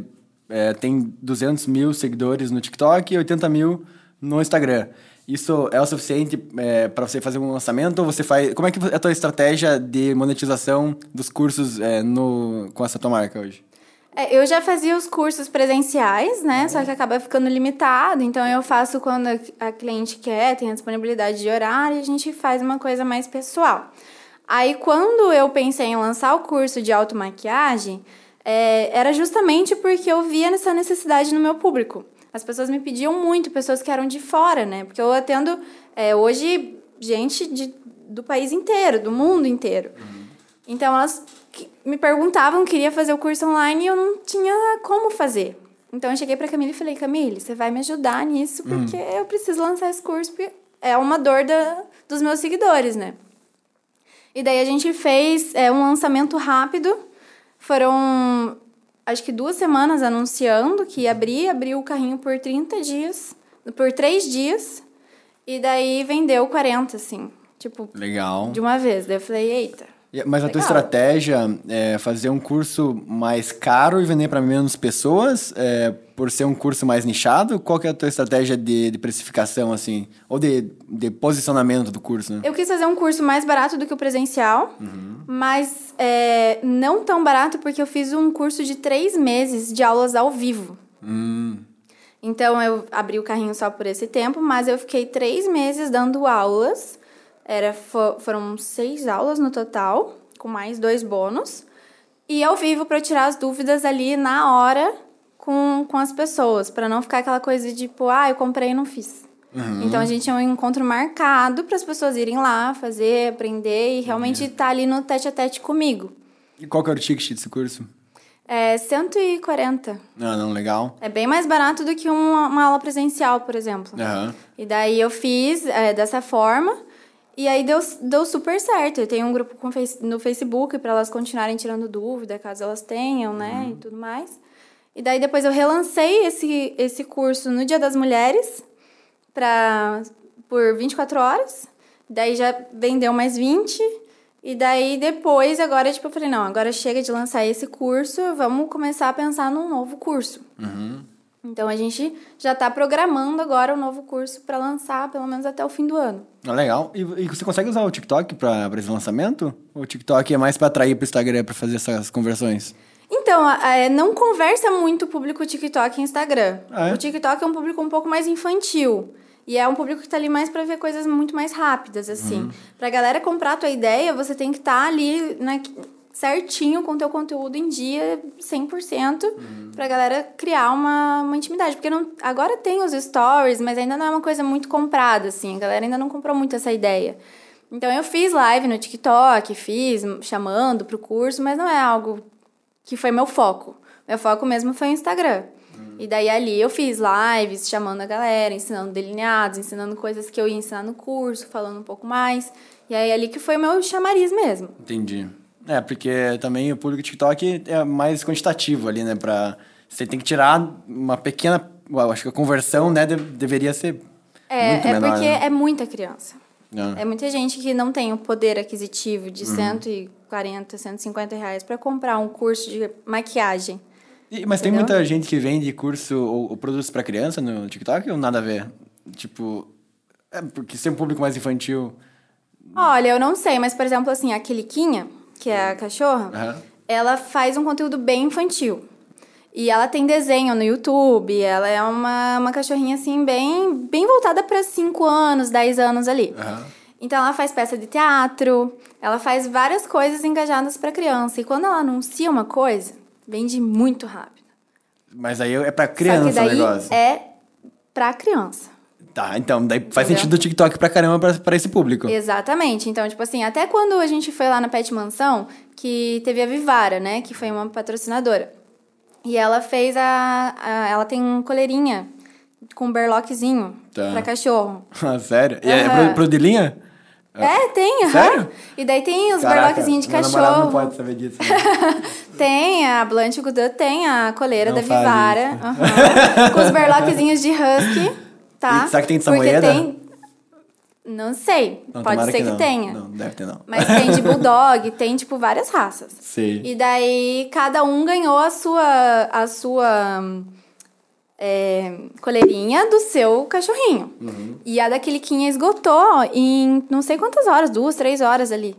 é, tem 200 mil seguidores no TikTok e 80 mil no Instagram. Isso é o suficiente é, para você fazer um lançamento? Ou você faz. Como é que é a tua estratégia de monetização dos cursos é, no, com essa tua marca hoje? É, eu já fazia os cursos presenciais, né? Só que acaba ficando limitado. Então eu faço quando a cliente quer, tem a disponibilidade de horário, e a gente faz uma coisa mais pessoal. Aí quando eu pensei em lançar o curso de automaquiagem, é, era justamente porque eu via essa necessidade no meu público. As pessoas me pediam muito, pessoas que eram de fora, né? Porque eu atendo é, hoje gente de, do país inteiro, do mundo inteiro. Uhum. Então elas me perguntavam, queria fazer o curso online e eu não tinha como fazer. Então eu cheguei para Camille e falei: Camille, você vai me ajudar nisso hum. porque hum. eu preciso lançar esse curso porque é uma dor da, dos meus seguidores, né? E daí a gente fez é, um lançamento rápido. Foram acho que duas semanas anunciando que ia abrir, abriu o carrinho por 30 dias, por três dias, e daí vendeu 40, assim. Tipo, Legal. De uma vez. Daí eu falei, eita, mas a tua estratégia é fazer um curso mais caro e vender para menos pessoas, é, por ser um curso mais nichado? Qual que é a tua estratégia de, de precificação, assim? Ou de, de posicionamento do curso, né? Eu quis fazer um curso mais barato do que o presencial, uhum. mas é, não tão barato porque eu fiz um curso de três meses de aulas ao vivo. Hum. Então, eu abri o carrinho só por esse tempo, mas eu fiquei três meses dando aulas era, foram seis aulas no total, com mais dois bônus. E ao vivo para tirar as dúvidas ali na hora com, com as pessoas, para não ficar aquela coisa de tipo, ah, eu comprei e não fiz. Uhum. Então a gente tinha um encontro marcado para as pessoas irem lá, fazer, aprender e realmente estar tá ali no tete a tete comigo. E qual que era o ticket desse curso? É 140. Ah, não, legal. É bem mais barato do que uma, uma aula presencial, por exemplo. Uhum. E daí eu fiz é, dessa forma. E aí deu, deu super certo. Eu tenho um grupo com, no Facebook para elas continuarem tirando dúvida, caso elas tenham, né? Uhum. E tudo mais. E daí depois eu relancei esse, esse curso no Dia das Mulheres pra, por 24 horas. Daí já vendeu mais 20. E daí depois, agora, tipo, eu falei, não, agora chega de lançar esse curso, vamos começar a pensar num novo curso. Uhum. Então a gente já está programando agora o um novo curso para lançar, pelo menos até o fim do ano. Ah, legal. E, e você consegue usar o TikTok para esse lançamento? Ou o TikTok é mais para atrair para o Instagram para fazer essas conversões? Então, é, não conversa muito o público TikTok e Instagram. Ah, é? O TikTok é um público um pouco mais infantil. E é um público que está ali mais para ver coisas muito mais rápidas, assim. Uhum. Pra galera comprar a tua ideia, você tem que estar tá ali né, certinho com o teu conteúdo em dia, 100%, uhum. pra galera criar uma, uma intimidade. Porque não, agora tem os stories, mas ainda não é uma coisa muito comprada, assim. A galera ainda não comprou muito essa ideia. Então, eu fiz live no TikTok, fiz chamando pro curso, mas não é algo que foi meu foco. Meu foco mesmo foi o Instagram. E daí ali eu fiz lives chamando a galera, ensinando delineados, ensinando coisas que eu ia ensinar no curso, falando um pouco mais. E aí ali que foi o meu chamariz mesmo. Entendi. É, porque também o público TikTok é mais quantitativo ali, né? Pra... Você tem que tirar uma pequena. Eu acho que a conversão, né, deveria ser. É, muito é menor, porque né? é muita criança. É. é muita gente que não tem o poder aquisitivo de uhum. 140, 150 reais para comprar um curso de maquiagem. E, mas Entendeu? tem muita gente que vende curso ou, ou produtos para criança no TikTok ou nada a ver? Tipo, é porque ser um público mais infantil. Olha, eu não sei, mas por exemplo, assim, a Kiliquinha, que é a cachorra, uhum. ela faz um conteúdo bem infantil. E ela tem desenho no YouTube, ela é uma, uma cachorrinha, assim, bem, bem voltada para 5 anos, 10 anos ali. Uhum. Então ela faz peça de teatro, ela faz várias coisas engajadas para criança. E quando ela anuncia uma coisa, Vende muito rápido. Mas aí é pra criança Só que daí o negócio. É pra criança. Tá, então daí faz Entendeu? sentido o TikTok pra caramba pra, pra esse público. Exatamente. Então, tipo assim, até quando a gente foi lá na Pet Mansão, que teve a Vivara, né? Que foi uma patrocinadora. E ela fez a. a ela tem um coleirinha com um berloquezinho tá. pra cachorro. [LAUGHS] Ah, sério? E é pro, pro de linha? É, tem, aham. Sério? E daí tem os berloquezinhos de cachorro. não pode saber disso. Né? [LAUGHS] tem, a Blanche Gudan tem a coleira não da Vivara. Uhum, com os berloquezinhos de husky, [LAUGHS] tá? E será que tem de Samoyeda? tem... Não sei. Não, pode ser que, que tenha. Não, deve ter não. Mas tem de bulldog, [LAUGHS] tem, tipo, várias raças. Sim. E daí, cada um ganhou a sua... A sua é, coleirinha do seu cachorrinho. Uhum. E a da Quiliquinha esgotou em não sei quantas horas, duas, três horas ali.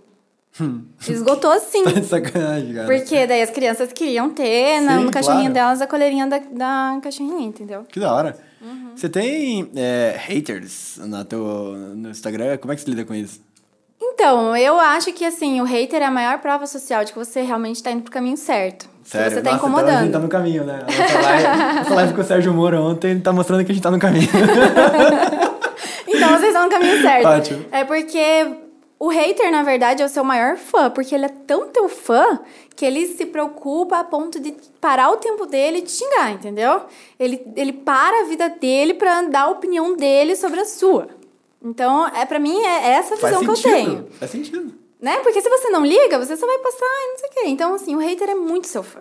Hum. Esgotou [LAUGHS] sim. tá de sacanagem, cara. Porque daí as crianças queriam ter Sim, no cachorrinho claro. delas a coleirinha da, da cachorrinha, entendeu? Que da hora. Uhum. Você tem é, haters no, teu, no Instagram? Como é que você lida com isso? Então, eu acho que assim, o hater é a maior prova social de que você realmente está indo pro caminho certo. Sério? Que você tá Nossa, incomodando. Então a gente tá no caminho, né? A nossa live, nossa live com o Sérgio Moro ontem tá mostrando que a gente tá no caminho. [LAUGHS] então vocês estão no caminho certo. Ótimo. É porque o hater, na verdade, é o seu maior fã, porque ele é tão teu fã que ele se preocupa a ponto de parar o tempo dele e te xingar, entendeu? Ele, ele para a vida dele pra dar a opinião dele sobre a sua. Então, é para mim, é essa a visão que eu tenho. Faz sentido. Né? Porque se você não liga, você só vai passar e não sei o quê. Então, assim, o hater é muito seu fã.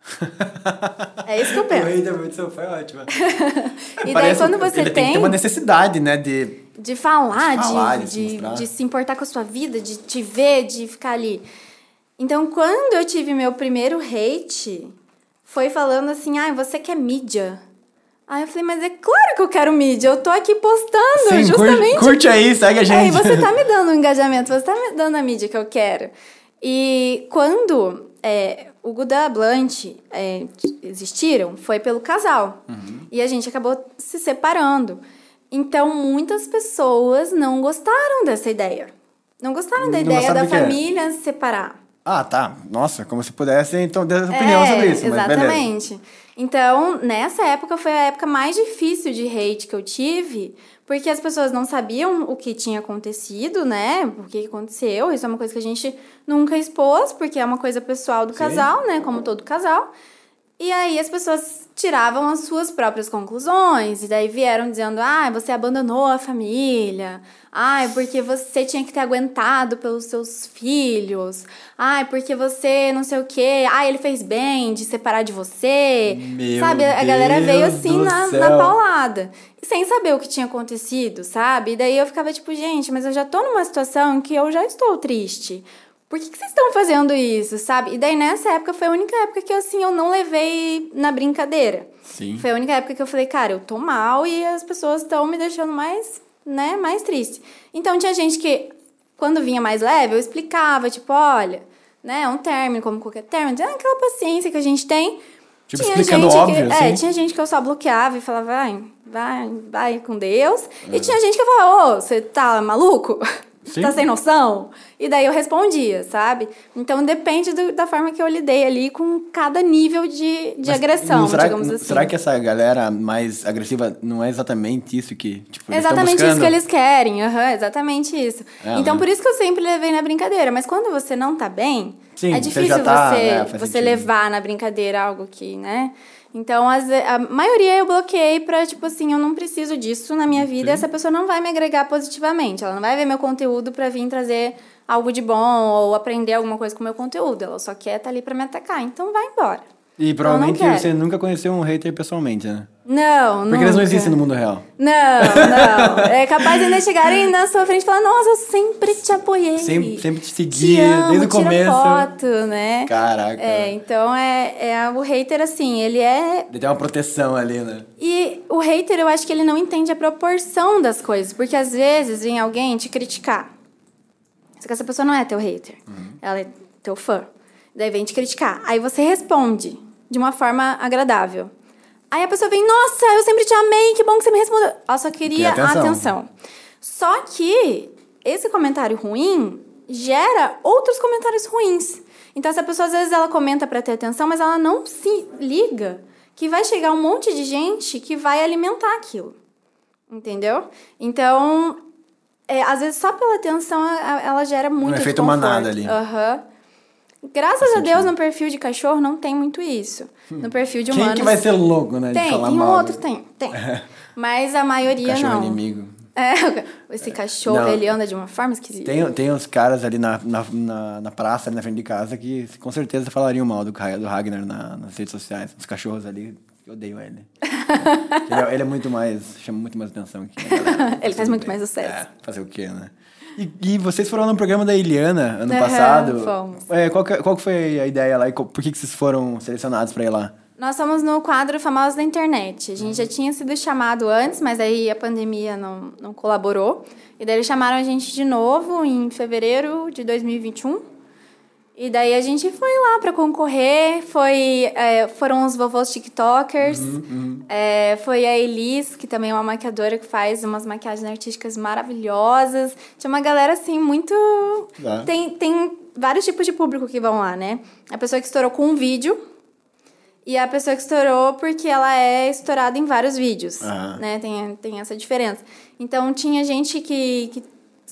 [LAUGHS] é isso que eu penso. O hater é muito seu fã, é ótimo. [LAUGHS] e daí, quando você ele tem... tem que ter uma necessidade, né, de... De falar, de, falar, de, de, de, de se importar com a sua vida, de te ver, de ficar ali. Então, quando eu tive meu primeiro hate, foi falando assim, ah, você quer mídia. Aí eu falei, mas é claro que eu quero mídia, eu tô aqui postando, Sim, justamente. Curte, curte aí, segue a [LAUGHS] gente. Aí você tá me [LAUGHS] dando um engajamento, você tá me dando a mídia que eu quero. E quando é, o Guda Blunt é, existiram, foi pelo casal. Uhum. E a gente acabou se separando. Então, muitas pessoas não gostaram dessa ideia. Não gostaram da Não ideia da quê? família se separar. Ah, tá. Nossa, como se pudesse, então, dar opinião É, sobre isso. Mas beleza. exatamente. Então, nessa época foi a época mais difícil de hate que eu tive, porque as pessoas não sabiam o que tinha acontecido, né? O que aconteceu. Isso é uma coisa que a gente nunca expôs, porque é uma coisa pessoal do Sim. casal, né? Como todo casal. E aí as pessoas tiravam as suas próprias conclusões, e daí vieram dizendo: ah, você abandonou a família. Ai, porque você tinha que ter aguentado pelos seus filhos. Ai, porque você não sei o quê. Ai, ele fez bem de separar de você. Meu sabe? A galera veio assim na, céu. na paulada. Sem saber o que tinha acontecido, sabe? E daí eu ficava tipo, gente, mas eu já tô numa situação em que eu já estou triste. Por que, que vocês estão fazendo isso, sabe? E daí nessa época foi a única época que assim eu não levei na brincadeira. Sim. Foi a única época que eu falei, cara, eu tô mal e as pessoas estão me deixando mais, né, mais triste. Então tinha gente que, quando vinha mais leve, eu explicava, tipo, olha, né, é um término, como qualquer término, ah, aquela paciência que a gente tem. Tipo, explicando óbvio, que, assim. É, tinha gente que eu só bloqueava e falava, vai, vai, vai com Deus. E tinha gente que eu falava, ô, você tá maluco? Sim. Tá sem noção? E daí eu respondia, sabe? Então depende do- da forma que eu lidei ali com cada nível de, de Mas agressão, será, digamos assim. Será que essa galera mais agressiva não é exatamente isso que, tipo, Exatamente isso que eles querem, aham, exatamente isso. É, então, né? por isso que eu sempre levei na brincadeira. Mas quando você não tá bem, Sim, é você difícil já tá, você, né, você levar na brincadeira algo que, né? Então, as, a maioria eu bloqueei pra, tipo assim, eu não preciso disso na minha vida. Sim. Essa pessoa não vai me agregar positivamente. Ela não vai ver meu conteúdo pra vir trazer algo de bom ou aprender alguma coisa com o meu conteúdo. Ela só quer estar ali pra me atacar. Então, vai embora. E provavelmente você nunca conheceu um hater pessoalmente, né? Não, Porque eles não existem no mundo real. Não, não. É capaz de ainda chegarem na sua frente e falar, nossa, eu sempre te apoiei. Sempre, sempre te te segui, amo, desde o começo. foto, né? Caraca. É, então é, é o hater assim, ele é. Ele tem uma proteção ali, né? E o hater, eu acho que ele não entende a proporção das coisas, porque às vezes vem alguém te criticar. Só que essa pessoa não é teu hater, ela é teu fã. Daí vem te criticar. Aí você responde de uma forma agradável. Aí a pessoa vem, nossa, eu sempre te amei, que bom que você me respondeu. Ela só queria atenção. atenção. Só que esse comentário ruim gera outros comentários ruins. Então essa pessoa às vezes ela comenta para ter atenção, mas ela não se liga que vai chegar um monte de gente que vai alimentar aquilo. Entendeu? Então, é, às vezes só pela atenção ela gera muito efeito desconforto. manada ali. Aham. Graças a Deus no perfil de cachorro não tem muito isso. No perfil de Quem humanos que vai ser louco, né? de tem, falar tem um mal outro, do tem, tem. [LAUGHS] Mas a maioria Cachorro não. inimigo. É, [LAUGHS] esse cachorro, Não. ele anda de uma forma esquisita. Tem, tem uns caras ali na, na, na, na praça, ali na frente de casa, que com certeza falariam mal do, do Ragnar na- nas redes sociais. Os cachorros ali, eu odeio ele. [LAUGHS] ele, é, ele é muito mais. chama muito mais atenção que. Ele faz muito mais sucesso. É, fazer o quê, né? E, e vocês foram no programa da Eliana ano Aham, passado. fomos. É, qual, que, qual que foi a ideia lá e por que, que vocês foram selecionados pra ir lá? Nós somos no quadro Famosos da Internet. A gente já tinha sido chamado antes, mas aí a pandemia não, não colaborou. E daí eles chamaram a gente de novo em fevereiro de 2021. E daí a gente foi lá pra concorrer. Foi, é, foram os vovôs TikTokers. É, foi a Elis, que também é uma maquiadora que faz umas maquiagens artísticas maravilhosas. Tinha uma galera assim muito. Tem, tem vários tipos de público que vão lá, né? A pessoa que estourou com um vídeo. E a pessoa que estourou porque ela é estourada em vários vídeos, Aham. né? Tem, tem essa diferença. Então, tinha gente que, que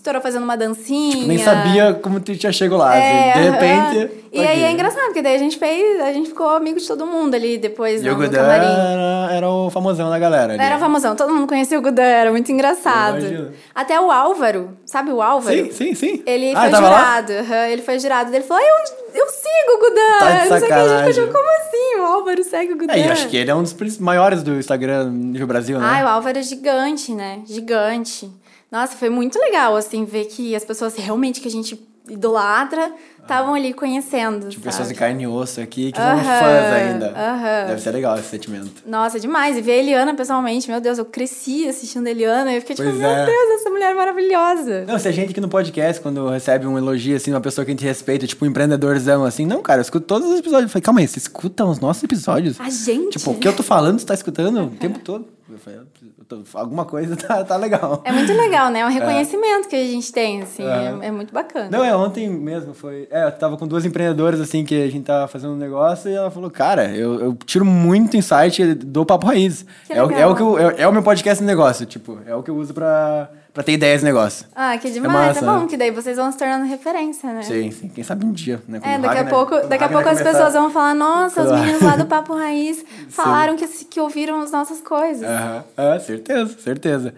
estourou fazendo uma dancinha. Tipo, nem sabia como tu tinha chego lá. É, assim, de aham. repente. E tá aí é engraçado, porque daí a gente fez... A gente ficou amigo de todo mundo ali depois E no, o no Gudan camarim. era, era o famosão da galera. ali. Era famosão, todo mundo conhecia o Gudan, era muito engraçado. Até o Álvaro, sabe o Álvaro? Sim, sim, sim. Ele ah, foi tava lá? jurado, aham, ele foi jurado. Ele falou, eu, eu sigo o Gudan. Tá de não sei o que, a gente sacanagem. ficou, como assim? O Álvaro segue o Gudan? É, e acho que ele é um dos maiores do Instagram nível Brasil, né? Ai, o Álvaro é gigante, né? Gigante. Nossa, foi muito legal, assim, ver que as pessoas realmente que a gente idolatra estavam ali conhecendo, Tipo, sabe? pessoas de carne e osso aqui que são Aham, fãs ainda. aham. Deve ser legal esse sentimento. Nossa, demais. E ver a Eliana pessoalmente, meu Deus, eu cresci assistindo a Eliana. Eu fiquei tipo, Pois meu é. Deus, essa mulher é maravilhosa. Não, se a gente aqui no podcast, quando recebe um elogio, assim, uma pessoa que a gente respeita, tipo um empreendedorzão, assim, não, cara, eu escuto todos os episódios. Eu falei, calma aí, você escuta os nossos episódios? A gente. Tipo, o que eu tô falando, você tá escutando o tempo todo. Eu falei, eu tô- alguma coisa [LAUGHS] tá, tá legal. É muito legal, né? É um reconhecimento que a gente tem, assim. Aham. É, é muito bacana. Não, é ontem mesmo, foi. É, eu tava com duas empreendedoras, assim, que a gente tava fazendo um negócio e ela falou, cara, eu, eu tiro muito insight do Papo Raiz. É, o- é, o que eu- é, é o meu podcast no negócio, tipo, é o que eu uso pra, pra ter ideias de negócio. Ah, que demais. massa, é bom, né? que daí vocês vão se tornando referência, né? Sim, sim, quem sabe um dia, né? quando É, daqui a pouco, daqui a pouco as começar- pessoas vão falar, nossa, os meninos lá do Papo Raiz [LAUGHS] falaram que, que ouviram as nossas coisas. Aham, é, certeza, certeza.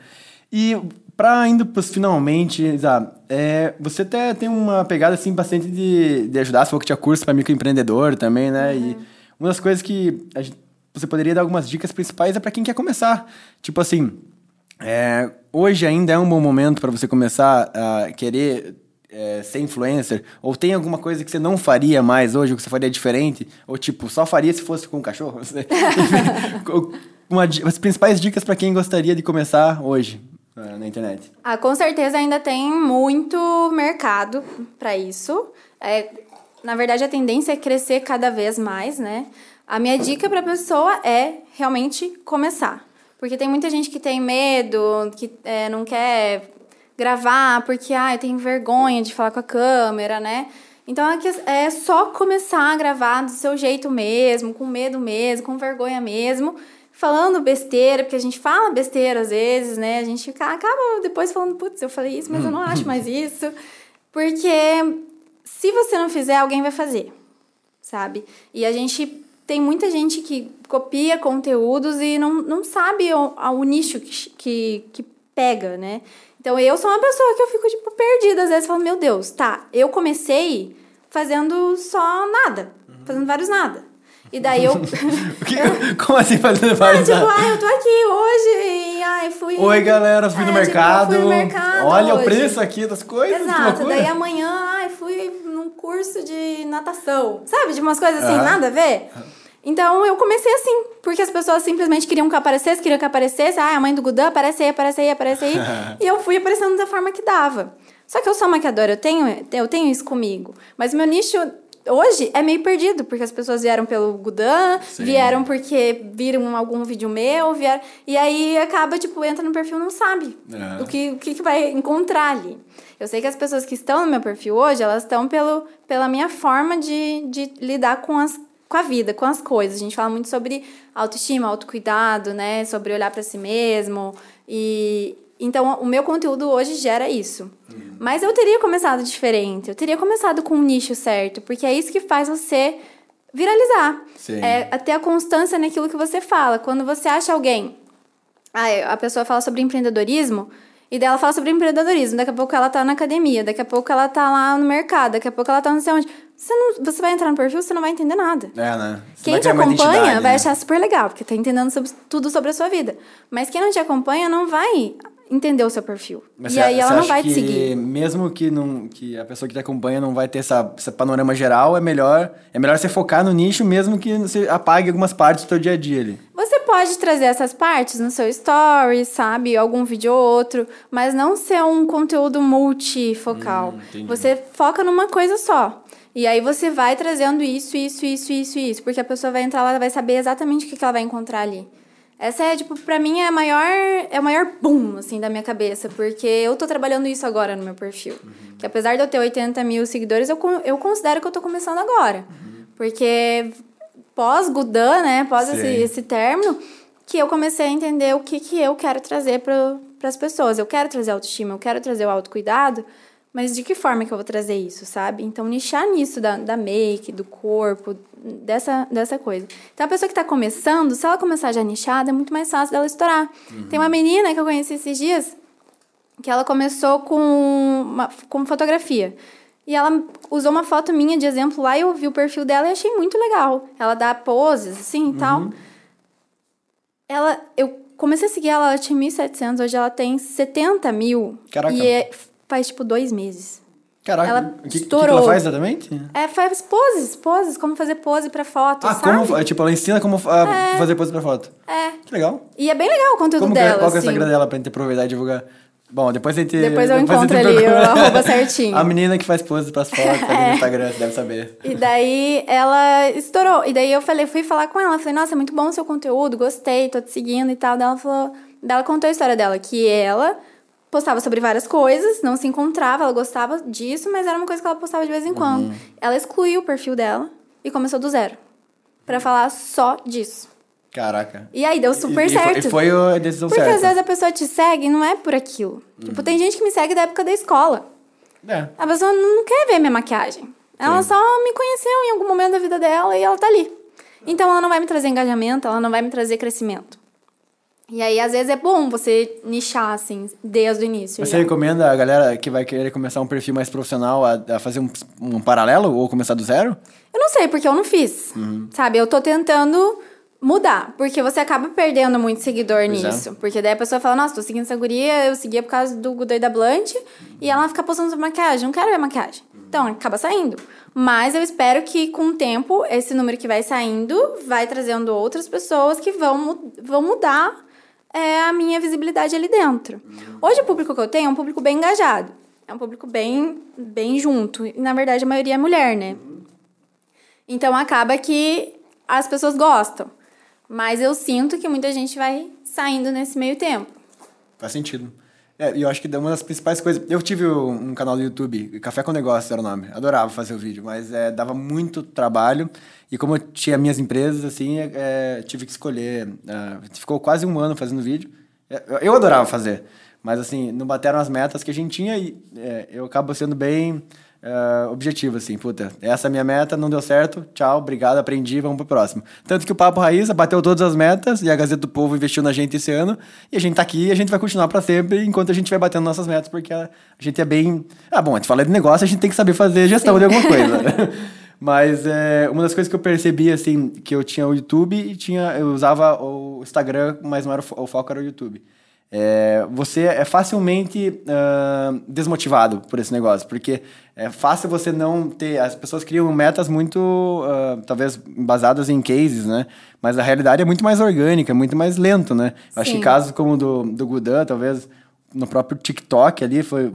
E pra indo pros finalmente, Zá, é, você até tem uma pegada assim bastante de, de ajudar, você falou que tinha curso pra microempreendedor também, né? E uma das coisas que a gente- você poderia dar algumas dicas principais é pra quem quer começar. Tipo assim, é, hoje ainda é um bom momento pra você começar a querer é, ser influencer? Ou tem alguma coisa que você não faria mais hoje, ou que você faria diferente? Ou tipo, só faria se fosse com um cachorro? [LAUGHS] [LAUGHS] Uma as principais dicas pra quem gostaria de começar hoje na internet. Ah, com certeza ainda tem muito mercado para isso. É, na verdade, a tendência é crescer cada vez mais, né? A minha dica para a pessoa é realmente começar. Porque tem muita gente que tem medo, que é, não quer gravar, porque ah, eu tenho vergonha de falar com a câmera, né? Então é, é só começar a gravar do seu jeito mesmo, com medo mesmo, com vergonha mesmo, falando besteira, porque a gente fala besteira às vezes, né? A gente acaba depois falando, putz, eu falei isso, mas eu não acho mais isso. Porque se você não fizer, alguém vai fazer, sabe? E a gente tem muita gente que copia conteúdos e não, não sabe o, o nicho que, que, que pega, né? Então eu sou uma pessoa que eu fico, tipo, perdida. Às vezes falo, meu Deus, tá, eu comecei fazendo só nada, fazendo vários nada. E daí [LAUGHS] eu. O como assim fazendo Ah, vários tipo, ah, eu tô aqui hoje e ai, fui. Oi, galera, fui no É, tipo, mercado. eu fui no mercado Olha o hoje. preço aqui das coisas. Exato, daí amanhã, ai, fui num curso de natação. Sabe? De umas coisas assim, Aham. nada a ver. Então eu comecei assim, porque as pessoas simplesmente queriam que aparecesse, queriam que aparecesse. Ah, a mãe do Gudan, aparece aí, aparece aí, aparece aí. [LAUGHS] e eu fui aparecendo da forma que dava. Só que eu sou maquiadora, eu tenho, eu tenho isso comigo. Mas meu nicho hoje é meio perdido, porque as pessoas vieram pelo Gudan, Sim. vieram porque viram algum vídeo meu, vieram. E aí acaba, tipo, entra no perfil e não sabe É. o que, o que, que vai encontrar ali. Eu sei que as pessoas que estão no meu perfil hoje, elas estão pelo, pela minha forma de, de lidar com, as, com a vida, com as coisas. A gente fala muito sobre autoestima, autocuidado, né? Sobre olhar para si mesmo. E então o meu conteúdo hoje gera isso. Mas eu teria começado diferente. Eu teria começado com um nicho certo, porque é isso que faz você viralizar. Sim. É ter a constância naquilo que você fala. Quando você acha alguém ah, a pessoa fala sobre empreendedorismo, e daí ela fala sobre empreendedorismo. Daqui a pouco ela tá na academia, daqui a pouco ela tá lá no mercado, daqui a pouco ela tá não sei onde. Você, não, você vai entrar no perfil, você não vai entender nada. É, né? Você Quem te acompanha vai né? achar super legal, porque tá entendendo sobre- tudo sobre a sua vida. Mas quem não te acompanha não vai entender o seu perfil. Mas e você- aí você ela não vai te seguir. Mesmo que, não, que a pessoa que te acompanha não vai ter essa, esse panorama geral, é melhor, é melhor você focar no nicho, mesmo que você apague algumas partes do teu dia a dia ali. Você pode trazer essas partes no seu story, sabe? Algum vídeo ou outro, mas não ser um conteúdo multifocal. Hum, você foca numa coisa só. E aí você vai trazendo isso, isso, isso, isso, isso, porque a pessoa vai entrar lá, ela vai saber exatamente o que ela vai encontrar ali. Essa é, tipo, pra mim é a maior, é o maior boom, assim, da minha cabeça, porque eu tô trabalhando isso agora no meu perfil. Uhum. Que apesar de eu ter 80 mil seguidores, eu, eu considero que eu tô começando agora. Uhum. Porque pós-Gudan, né, pós esse, esse término, que eu comecei a entender o que, que eu quero trazer para as pessoas. Eu quero trazer autoestima, eu quero trazer o autocuidado, mas de que forma que eu vou trazer isso, sabe? Então, nichar nisso da, da make, do corpo, dessa, dessa coisa. Então, a pessoa que está começando, se ela começar já nichada, é muito mais fácil dela estourar. Tem uma menina que eu conheci esses dias, que ela começou com, uma, com fotografia. E ela usou uma foto minha de exemplo lá e eu vi o perfil dela e achei muito legal. Ela dá poses, assim, e tal. Ela, eu comecei a seguir ela, ela tinha 1.700, hoje ela tem 70 mil. Caraca. E é- faz, tipo, dois meses. Caraca, Ela que, o que estourou. ela faz exatamente? É, faz poses, poses, como fazer pose pra foto, Ah, sabe? como, tipo, ela ensina como ah, fazer pose pra foto. É. Que legal. E é bem legal o conteúdo Como que é- dela, qual que é o assim. Instagram dela pra gente aproveitar e divulgar? Bom, depois a gente. Depois eu depois encontro ali procura. o [LAUGHS] arroba certinho. A menina que faz pose pras fotos ali no Instagram, você deve saber. E daí ela estourou. E daí eu falei, fui falar com ela, falei, nossa, é muito bom o seu conteúdo, gostei, tô te seguindo e tal. Daí ela falou, daí ela contou a história dela, que ela postava sobre várias coisas, não se encontrava, ela gostava disso, mas era uma coisa que ela postava de vez em quando. Uhum. Ela excluiu o perfil dela e começou do zero. Pra falar só disso. Caraca. E aí deu super E- e foi- certo. E foi a decisão Porque certa. às vezes a pessoa te segue e não é por aquilo. Tipo, tem gente que me segue da época da escola. É. A pessoa não quer ver minha maquiagem. Ela Sim. só me conheceu em algum momento da vida dela e ela tá ali. Então ela não vai me trazer engajamento, ela não vai me trazer crescimento. E aí, às vezes, é bom você nichar, assim, desde o início. Você já. recomenda a galera que vai querer começar um perfil mais profissional a, a fazer um, um paralelo ou começar do zero? Eu não sei, porque eu não fiz. Uhum. Sabe? Eu tô tentando mudar. Porque você acaba perdendo muito seguidor Pois é. nisso. Porque daí a pessoa fala, nossa, tô seguindo essa guria, eu seguia por causa do Gudoi da Blunt. E ela fica postando sobre maquiagem. Não quero ver maquiagem. Então, acaba saindo. Mas eu espero que, com o tempo, esse número que vai saindo vai trazendo outras pessoas que vão, vão mudar é, a minha visibilidade ali dentro. Hoje, o público que eu tenho é um público bem engajado. É um público bem, bem junto. E, na verdade, a maioria é mulher, né? Então acaba que as pessoas gostam. Mas eu sinto que muita gente vai saindo nesse meio tempo. Faz sentido. É, e eu acho que uma das principais coisas. Eu tive um canal do YouTube, Café com Negócio era o nome. Adorava fazer o vídeo, mas é, dava muito trabalho. E como eu tinha minhas empresas, assim, é, é, tive que escolher. é, ficou quase um ano fazendo vídeo. É, eu- adorava fazer, mas assim, não bateram as metas que a gente tinha e é, eu acabo sendo bem é, objetivo, assim, puta, essa é a minha meta, não deu certo, tchau, obrigado, aprendi, vamos pro próximo. Tanto que o Papo Raiz bateu todas as metas e a Gazeta do Povo investiu na gente esse ano e a gente tá aqui e a gente vai continuar para sempre enquanto a gente vai batendo nossas metas, porque a, gente é bem... Ah, bom, a gente fala de negócio, a gente tem que saber fazer gestão de alguma coisa. [LAUGHS] [LAUGHS] Mas é, uma das coisas que eu percebi, assim, que eu tinha o YouTube e tinha, eu usava o Instagram, mas não era o, o foco era o YouTube. É, você é facilmente ah, desmotivado por esse negócio, porque é fácil você não ter. As pessoas criam metas muito, ah, talvez, baseadas em cases, né? Mas a realidade é muito mais orgânica, muito mais lento, né? Eu acho que Sim. casos como o do, do Gudan, talvez no próprio TikTok ali, foi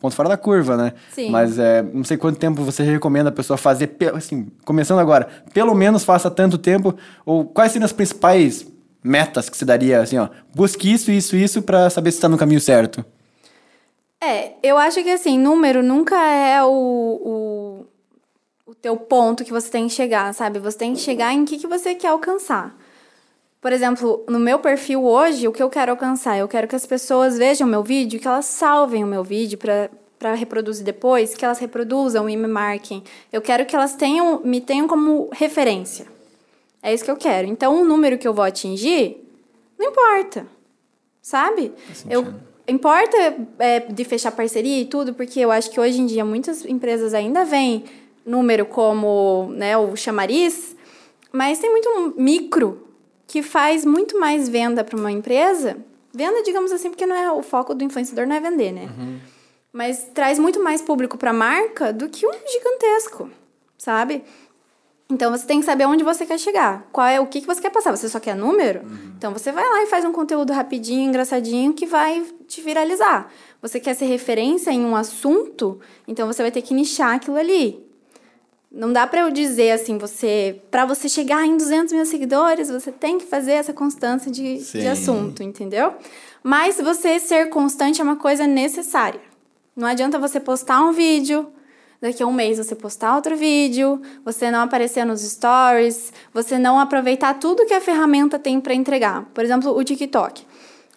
ponto fora da curva, né? Sim. Mas é, não sei quanto tempo você recomenda a pessoa fazer, assim, começando agora, pelo menos faça tanto tempo, ou quais seriam as principais metas que você daria, assim, ó, busque isso, isso, isso, pra saber se está no caminho certo. É, eu acho que assim, número nunca é o, o, o teu ponto que você tem que chegar, sabe? Você tem que chegar em que, que você quer alcançar. Por exemplo, no meu perfil hoje, o que eu quero alcançar? Eu quero que as pessoas vejam meu vídeo, que elas salvem o meu vídeo para para reproduzir depois, que elas reproduzam e me marquem. Eu quero que elas tenham, me tenham como referência. É isso que eu quero. Então, o número que eu vou atingir, não importa. Sabe? Eu, importa é, de fechar parceria e tudo, porque eu acho que hoje em dia muitas empresas ainda veem número como né, o chamariz, mas tem muito micro que faz muito mais venda para uma empresa. Venda, digamos assim, porque não é o foco do influenciador não é vender, né? Mas traz muito mais público para a marca do que um gigantesco, sabe? Então você tem que saber onde você quer chegar. Qual é o que, que você quer passar? Você só quer número? Então você vai lá e faz um conteúdo rapidinho, engraçadinho, que vai te viralizar. Você quer ser referência em um assunto? Então você vai ter que nichar aquilo ali. Não dá pra eu dizer assim, você, para você chegar em 200 mil seguidores, você tem que fazer essa constância de, Sim. de assunto, entendeu? Mas você ser constante é uma coisa necessária. Não adianta você postar um vídeo, daqui a um mês você postar outro vídeo, você não aparecer nos stories, você não aproveitar tudo que a ferramenta tem para entregar. Por exemplo, o TikTok.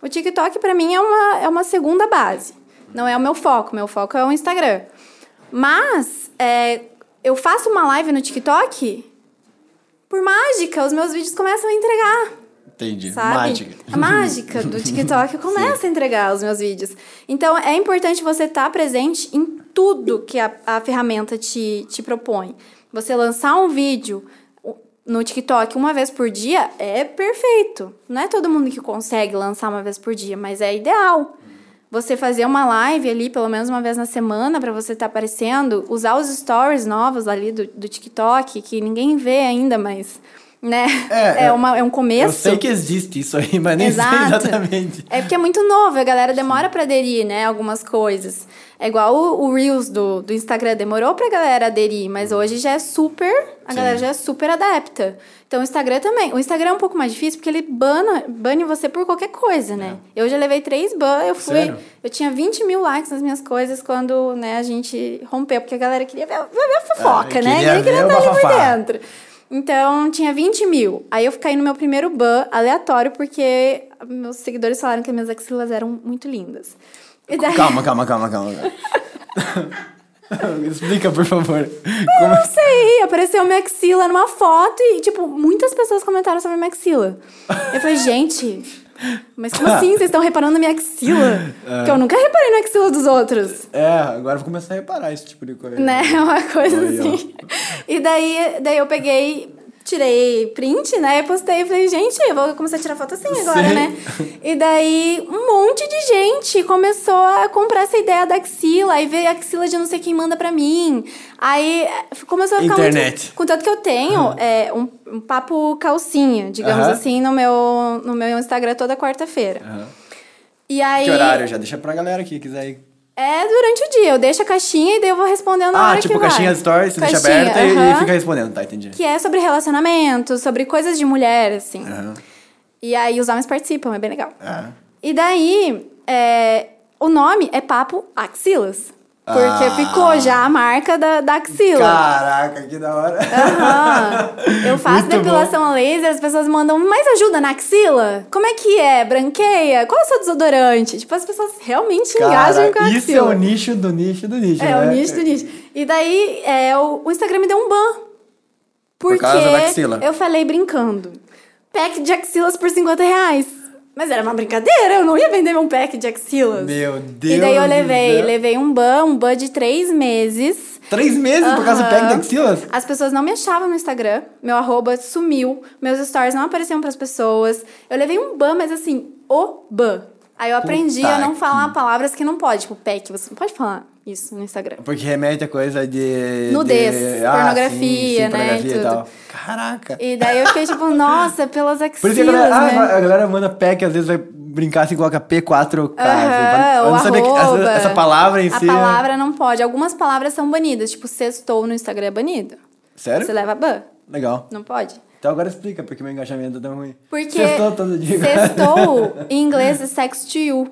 O TikTok para mim é uma, é uma segunda base. Não é o meu foco, meu foco é o Instagram. Mas é, eu faço uma live no TikTok, por mágica, os meus vídeos começam a entregar. Entendi. Sabe? Mágica. A mágica do [LAUGHS] TikTok começa a entregar os meus vídeos. Então, é importante você estar presente em tudo que a, a ferramenta te, te propõe. Você lançar um vídeo no TikTok uma vez por dia é perfeito. Não é todo mundo que consegue lançar uma vez por dia, mas é ideal. Você fazer uma live ali, pelo menos uma vez na semana, para você estar aparecendo, usar os stories novos ali do, do TikTok, que ninguém vê ainda, mas né? É, É, uma, é um começo. Eu sei que existe isso aí, mas nem sei exatamente. É porque é muito novo, a galera demora pra aderir, né? Algumas coisas. É igual o, o Reels do, do Instagram, demorou pra galera aderir, mas hoje já é super. A Sim. galera já é super adepta. Então o Instagram também. O Instagram é um pouco mais difícil porque ele bana, bane você por qualquer coisa, né? Eu já levei três ban, eu fui. É. Sério? Eu tinha 20 mil likes nas minhas coisas quando né, a gente rompeu, porque a galera queria ver, ver a fofoca, Ah, né? queria queria ver estar ali por dentro. Então, tinha 20 mil. Aí eu caí no meu primeiro ban aleatório, porque meus seguidores falaram que as minhas axilas eram muito lindas. Daí, Calma, calma, calma, calma. [LAUGHS] Explica, por favor. Como... não sei, apareceu minha axila numa foto e, tipo, muitas pessoas comentaram sobre minha axila. Eu falei, gente, mas como assim? Vocês estão reparando na minha axila? Porque eu nunca reparei na axila dos outros. É, agora eu vou começar a reparar esse tipo de coisa. Né? [LAUGHS] Uma coisa Aí, ó. assim. E daí, daí eu peguei, tirei print, né? E postei e falei, gente, eu vou começar a tirar foto assim agora, Sim. né? E daí um monte de gente começou a comprar essa ideia da axila, aí veio a axila de não sei quem manda pra mim. Aí eh, começou a ficar Internet. muito. Contanto que eu tenho é, um, um papo calcinha, digamos Aham. assim, no meu, no meu Instagram toda quarta-feira. Aham. E aí. Que horário já? Deixa pra galera aqui, quiser ir. É durante o dia. Eu deixo a caixinha e daí eu vou respondendo na Ah, tipo que vai. caixinha de stories, você deixa Caixinha, aberta e- e aham. fica respondendo, tá? Entendi. Que é sobre relacionamento, sobre coisas de mulher, assim. Aham. E aí os homens participam, é bem legal. Ah. E daí, é, o nome é Papo Axilas. Porque Ah. ficou já a marca da, da axila. Caraca, que da hora. Aham. Eu faço Muito depilação a laser, as pessoas mandam, mais ajuda na axila? Como é que é? Branqueia? Qual é o seu desodorante? Tipo, as pessoas realmente engajam com a Cara, axila. isso é o nicho do nicho do nicho, É, né? o nicho do nicho. E daí, é, o, o Instagram me deu um ban. Porque axila. eu falei brincando. Pack de axilas por 50 reais. Mas era uma brincadeira, eu não ia vender meu pack de axilas. Meu Deus E daí eu levei, céu. levei um ban, um ban de três meses. Três meses por causa do pack de axilas? As pessoas não me achavam no Instagram. Meu arroba sumiu. Meus stories não apareciam pras pessoas. Eu levei um ban, mas assim, o ban. Aí eu aprendi Puta a não que- falar palavras que não pode. Tipo, pack, você não pode falar isso no Instagram. Porque remete a coisa de... Nudez, de... pornografia, sim, sim, né, pornografia e tudo. tal. Caraca. E daí eu fiquei tipo, nossa, pelas [LAUGHS] Por isso que a axilas, galera, ah, né? a galera manda pack, às vezes vai brincar assim, coloca P4K. assim, Aham, eu o não sabia que essa, essa palavra em A si... é- palavra não pode. Algumas palavras são banidas. Tipo, sextou no Instagram é banido. Sério? Você leva ban. Legal. Não pode. Então agora explica porque meu engajamento é tão ruim. Porque Sextou todo dia. sextou, [LAUGHS] em inglês, é sex to you.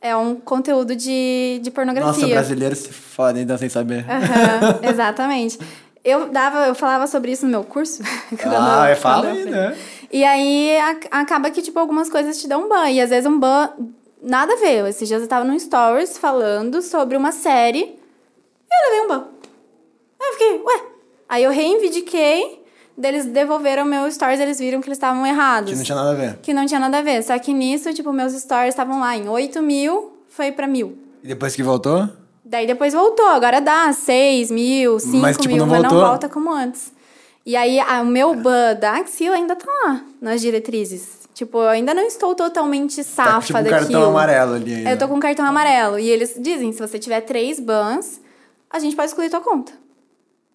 É um conteúdo de, de pornografia. Nossa, brasileiros se fodem, então sem saber. Aham, [LAUGHS] exatamente. Eu dava, eu falava sobre isso no meu curso. [LAUGHS] Ah, eu- é, fala eu aí, fui. né? E aí a- acaba que, tipo, algumas coisas te dão ban. E às vezes um ban nada a ver. Esses dias eu tava no Stories falando sobre uma série e eu levei um ban. Aí eu fiquei, ué. Aí eu reivindiquei, eles devolveram meu Stories, eles viram que eles estavam errados. Que não tinha nada a ver. Que não tinha nada a ver. Só que nisso, tipo, meus stories estavam lá em 8 mil, foi pra mil. E depois que voltou? Daí depois voltou, agora dá 6 mil, 5 Mas, tipo, mil, não mas não volta como antes. E aí, a- o meu ban da axila ainda tá lá, nas diretrizes. Tipo, eu ainda não estou totalmente Tá safa com, tipo um daquilo. cartão amarelo ali ainda. Eu tô com um cartão amarelo. E eles dizem, se você tiver três bans, a gente pode excluir tua conta.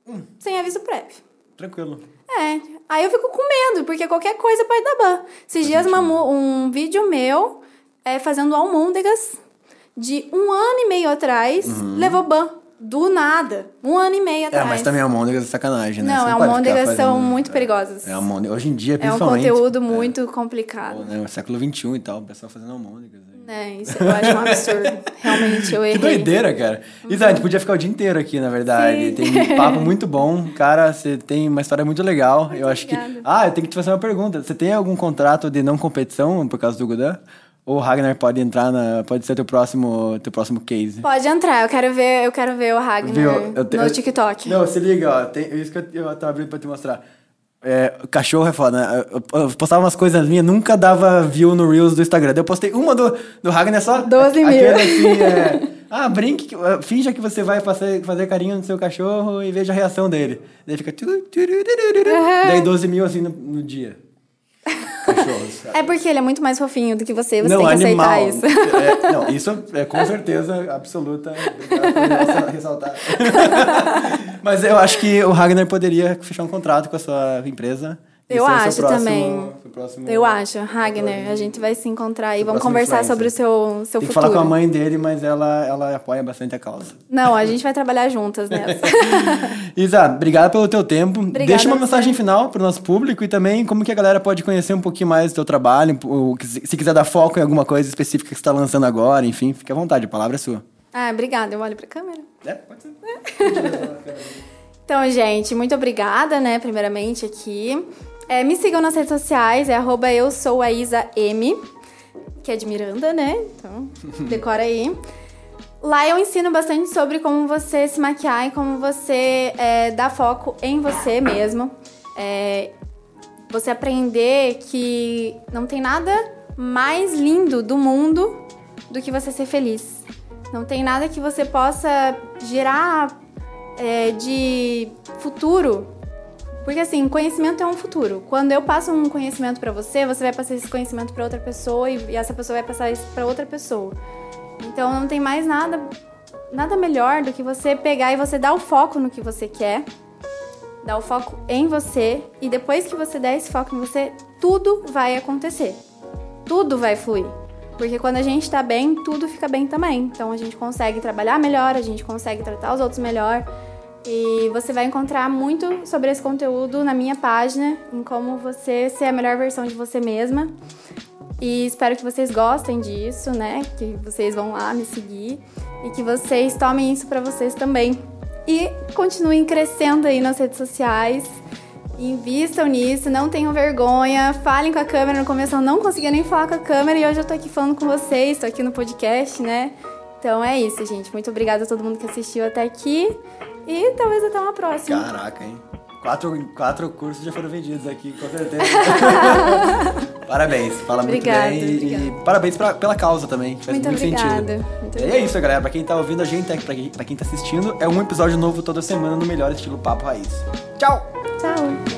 Hum. Sem aviso prévio. Tranquilo. É, aí eu fico com medo, porque qualquer coisa pode dar ban. Esses dias uma mu- um vídeo meu é, fazendo almôndegas de um ano e meio atrás levou ban. Do nada. Um ano e meio Uhum. É, atrás. mas também almôndegas é sacanagem, né? Não, é ficar almôndegas são fazendo- muito perigosas. É, almôndega. Hoje em dia, É um principalmente. conteúdo muito complicado. Pô, né, século XXI e tal, o pessoal fazendo almôndegas. É, isso eu acho um absurdo. Realmente, eu errei. Que doideira, cara. Isa, a gente podia ficar o dia inteiro aqui, na verdade. Sim. Tem um papo muito bom. Cara, você tem uma história muito legal. eu acho obrigada. que. Ah, eu tenho que te fazer uma pergunta. Você tem algum contrato de não competição por causa do Gudan? Ou o Ragnar pode entrar na. Pode ser teu próximo, teu próximo case? Pode entrar, eu quero ver, eu quero ver o Ragnar Viu? Te- no eu- TikTok. Não, se liga, ó. Tem, isso que eu, eu tava abrindo pra te mostrar. É, cachorro é foda, né? Eu, postava umas coisas minhas, nunca dava view no Reels do Instagram. Daí eu postei uma do, do Ragnar só. 12 mil. Assim, é. Ah, brinque, que- uh, finja que você vai fazer, fazer carinho no seu cachorro e veja a reação dele. Daí fica. tu. Daí 12 mil assim no, no dia. Cachorros. É porque ele é muito mais fofinho do que você, você não, tem que animal. aceitar isso. É, não, isso é com certeza absoluta. Obrigado por ressaltar. [LAUGHS] Mas eu acho que o Ragnar poderia fechar um contrato com a sua empresa Eu é o acho próximo- também. próximo- Eu acho, Ragner, a gente vai se encontrar Seu vamos conversar sobre o seu, seu Tem que futuro. falar com a mãe dele, mas ela, ela apoia bastante a causa. Não, a gente vai trabalhar juntas [LAUGHS] nessa. Isa, obrigado pelo teu tempo. Obrigada Deixa uma a mensagem final pro nosso público e também como que a galera pode conhecer um pouquinho mais do teu trabalho, que se se quiser dar foco em alguma coisa específica que você está lançando agora, enfim, fique à vontade, a palavra é sua. ah, obrigada, eu olho pra câmera. É, pode ser. [LAUGHS] Então, gente, muito obrigada, né, primeiramente aqui. É, me sigam nas redes sociais, é arroba eu sou a Isa M, que é de Miranda, né? Então, [LAUGHS] decora aí. Lá eu ensino bastante sobre como você se maquiar e como você é, dar foco em você mesmo. É, você aprender que não tem nada mais lindo do mundo do que você ser feliz. Não tem nada que você possa gerar é, de futuro. Porque assim, conhecimento é um futuro. Quando eu passo um conhecimento pra você, você vai passar esse conhecimento pra outra pessoa e, e essa pessoa vai passar isso pra outra pessoa. Então não tem mais nada nada melhor do que você pegar e você dar o foco no que você quer, dar o foco em você e depois que você der esse foco em você, tudo vai acontecer. Tudo vai fluir. Porque quando a gente tá bem, tudo fica bem também. Então a gente consegue trabalhar melhor, a gente consegue tratar os outros melhor. E você vai encontrar muito sobre esse conteúdo na minha página, em como você ser a melhor versão de você mesma. E espero que vocês gostem disso, né? Que vocês vão lá me seguir e que vocês tomem isso pra vocês também. E continuem crescendo aí nas redes sociais. Invistam nisso, não tenham vergonha, falem com a câmera. No começo eu não conseguia nem falar com a câmera e hoje eu tô aqui falando com vocês, tô aqui no podcast, né? Então é isso, gente. Muito obrigada a todo mundo que assistiu até aqui e talvez até uma próxima. Caraca, hein? Quatro, quatro cursos já foram vendidos aqui, com certeza. [LAUGHS] parabéns, fala muito Obrigada, bem. e- obrigada. E parabéns pra- pela causa também, que faz Muito muito, obrigada, sentido. muito e é isso, galera. Pra quem tá ouvindo a gente, pra quem, pra quem tá assistindo, é um episódio novo toda semana no melhor estilo Papo Raiz. Tchau! Tchau!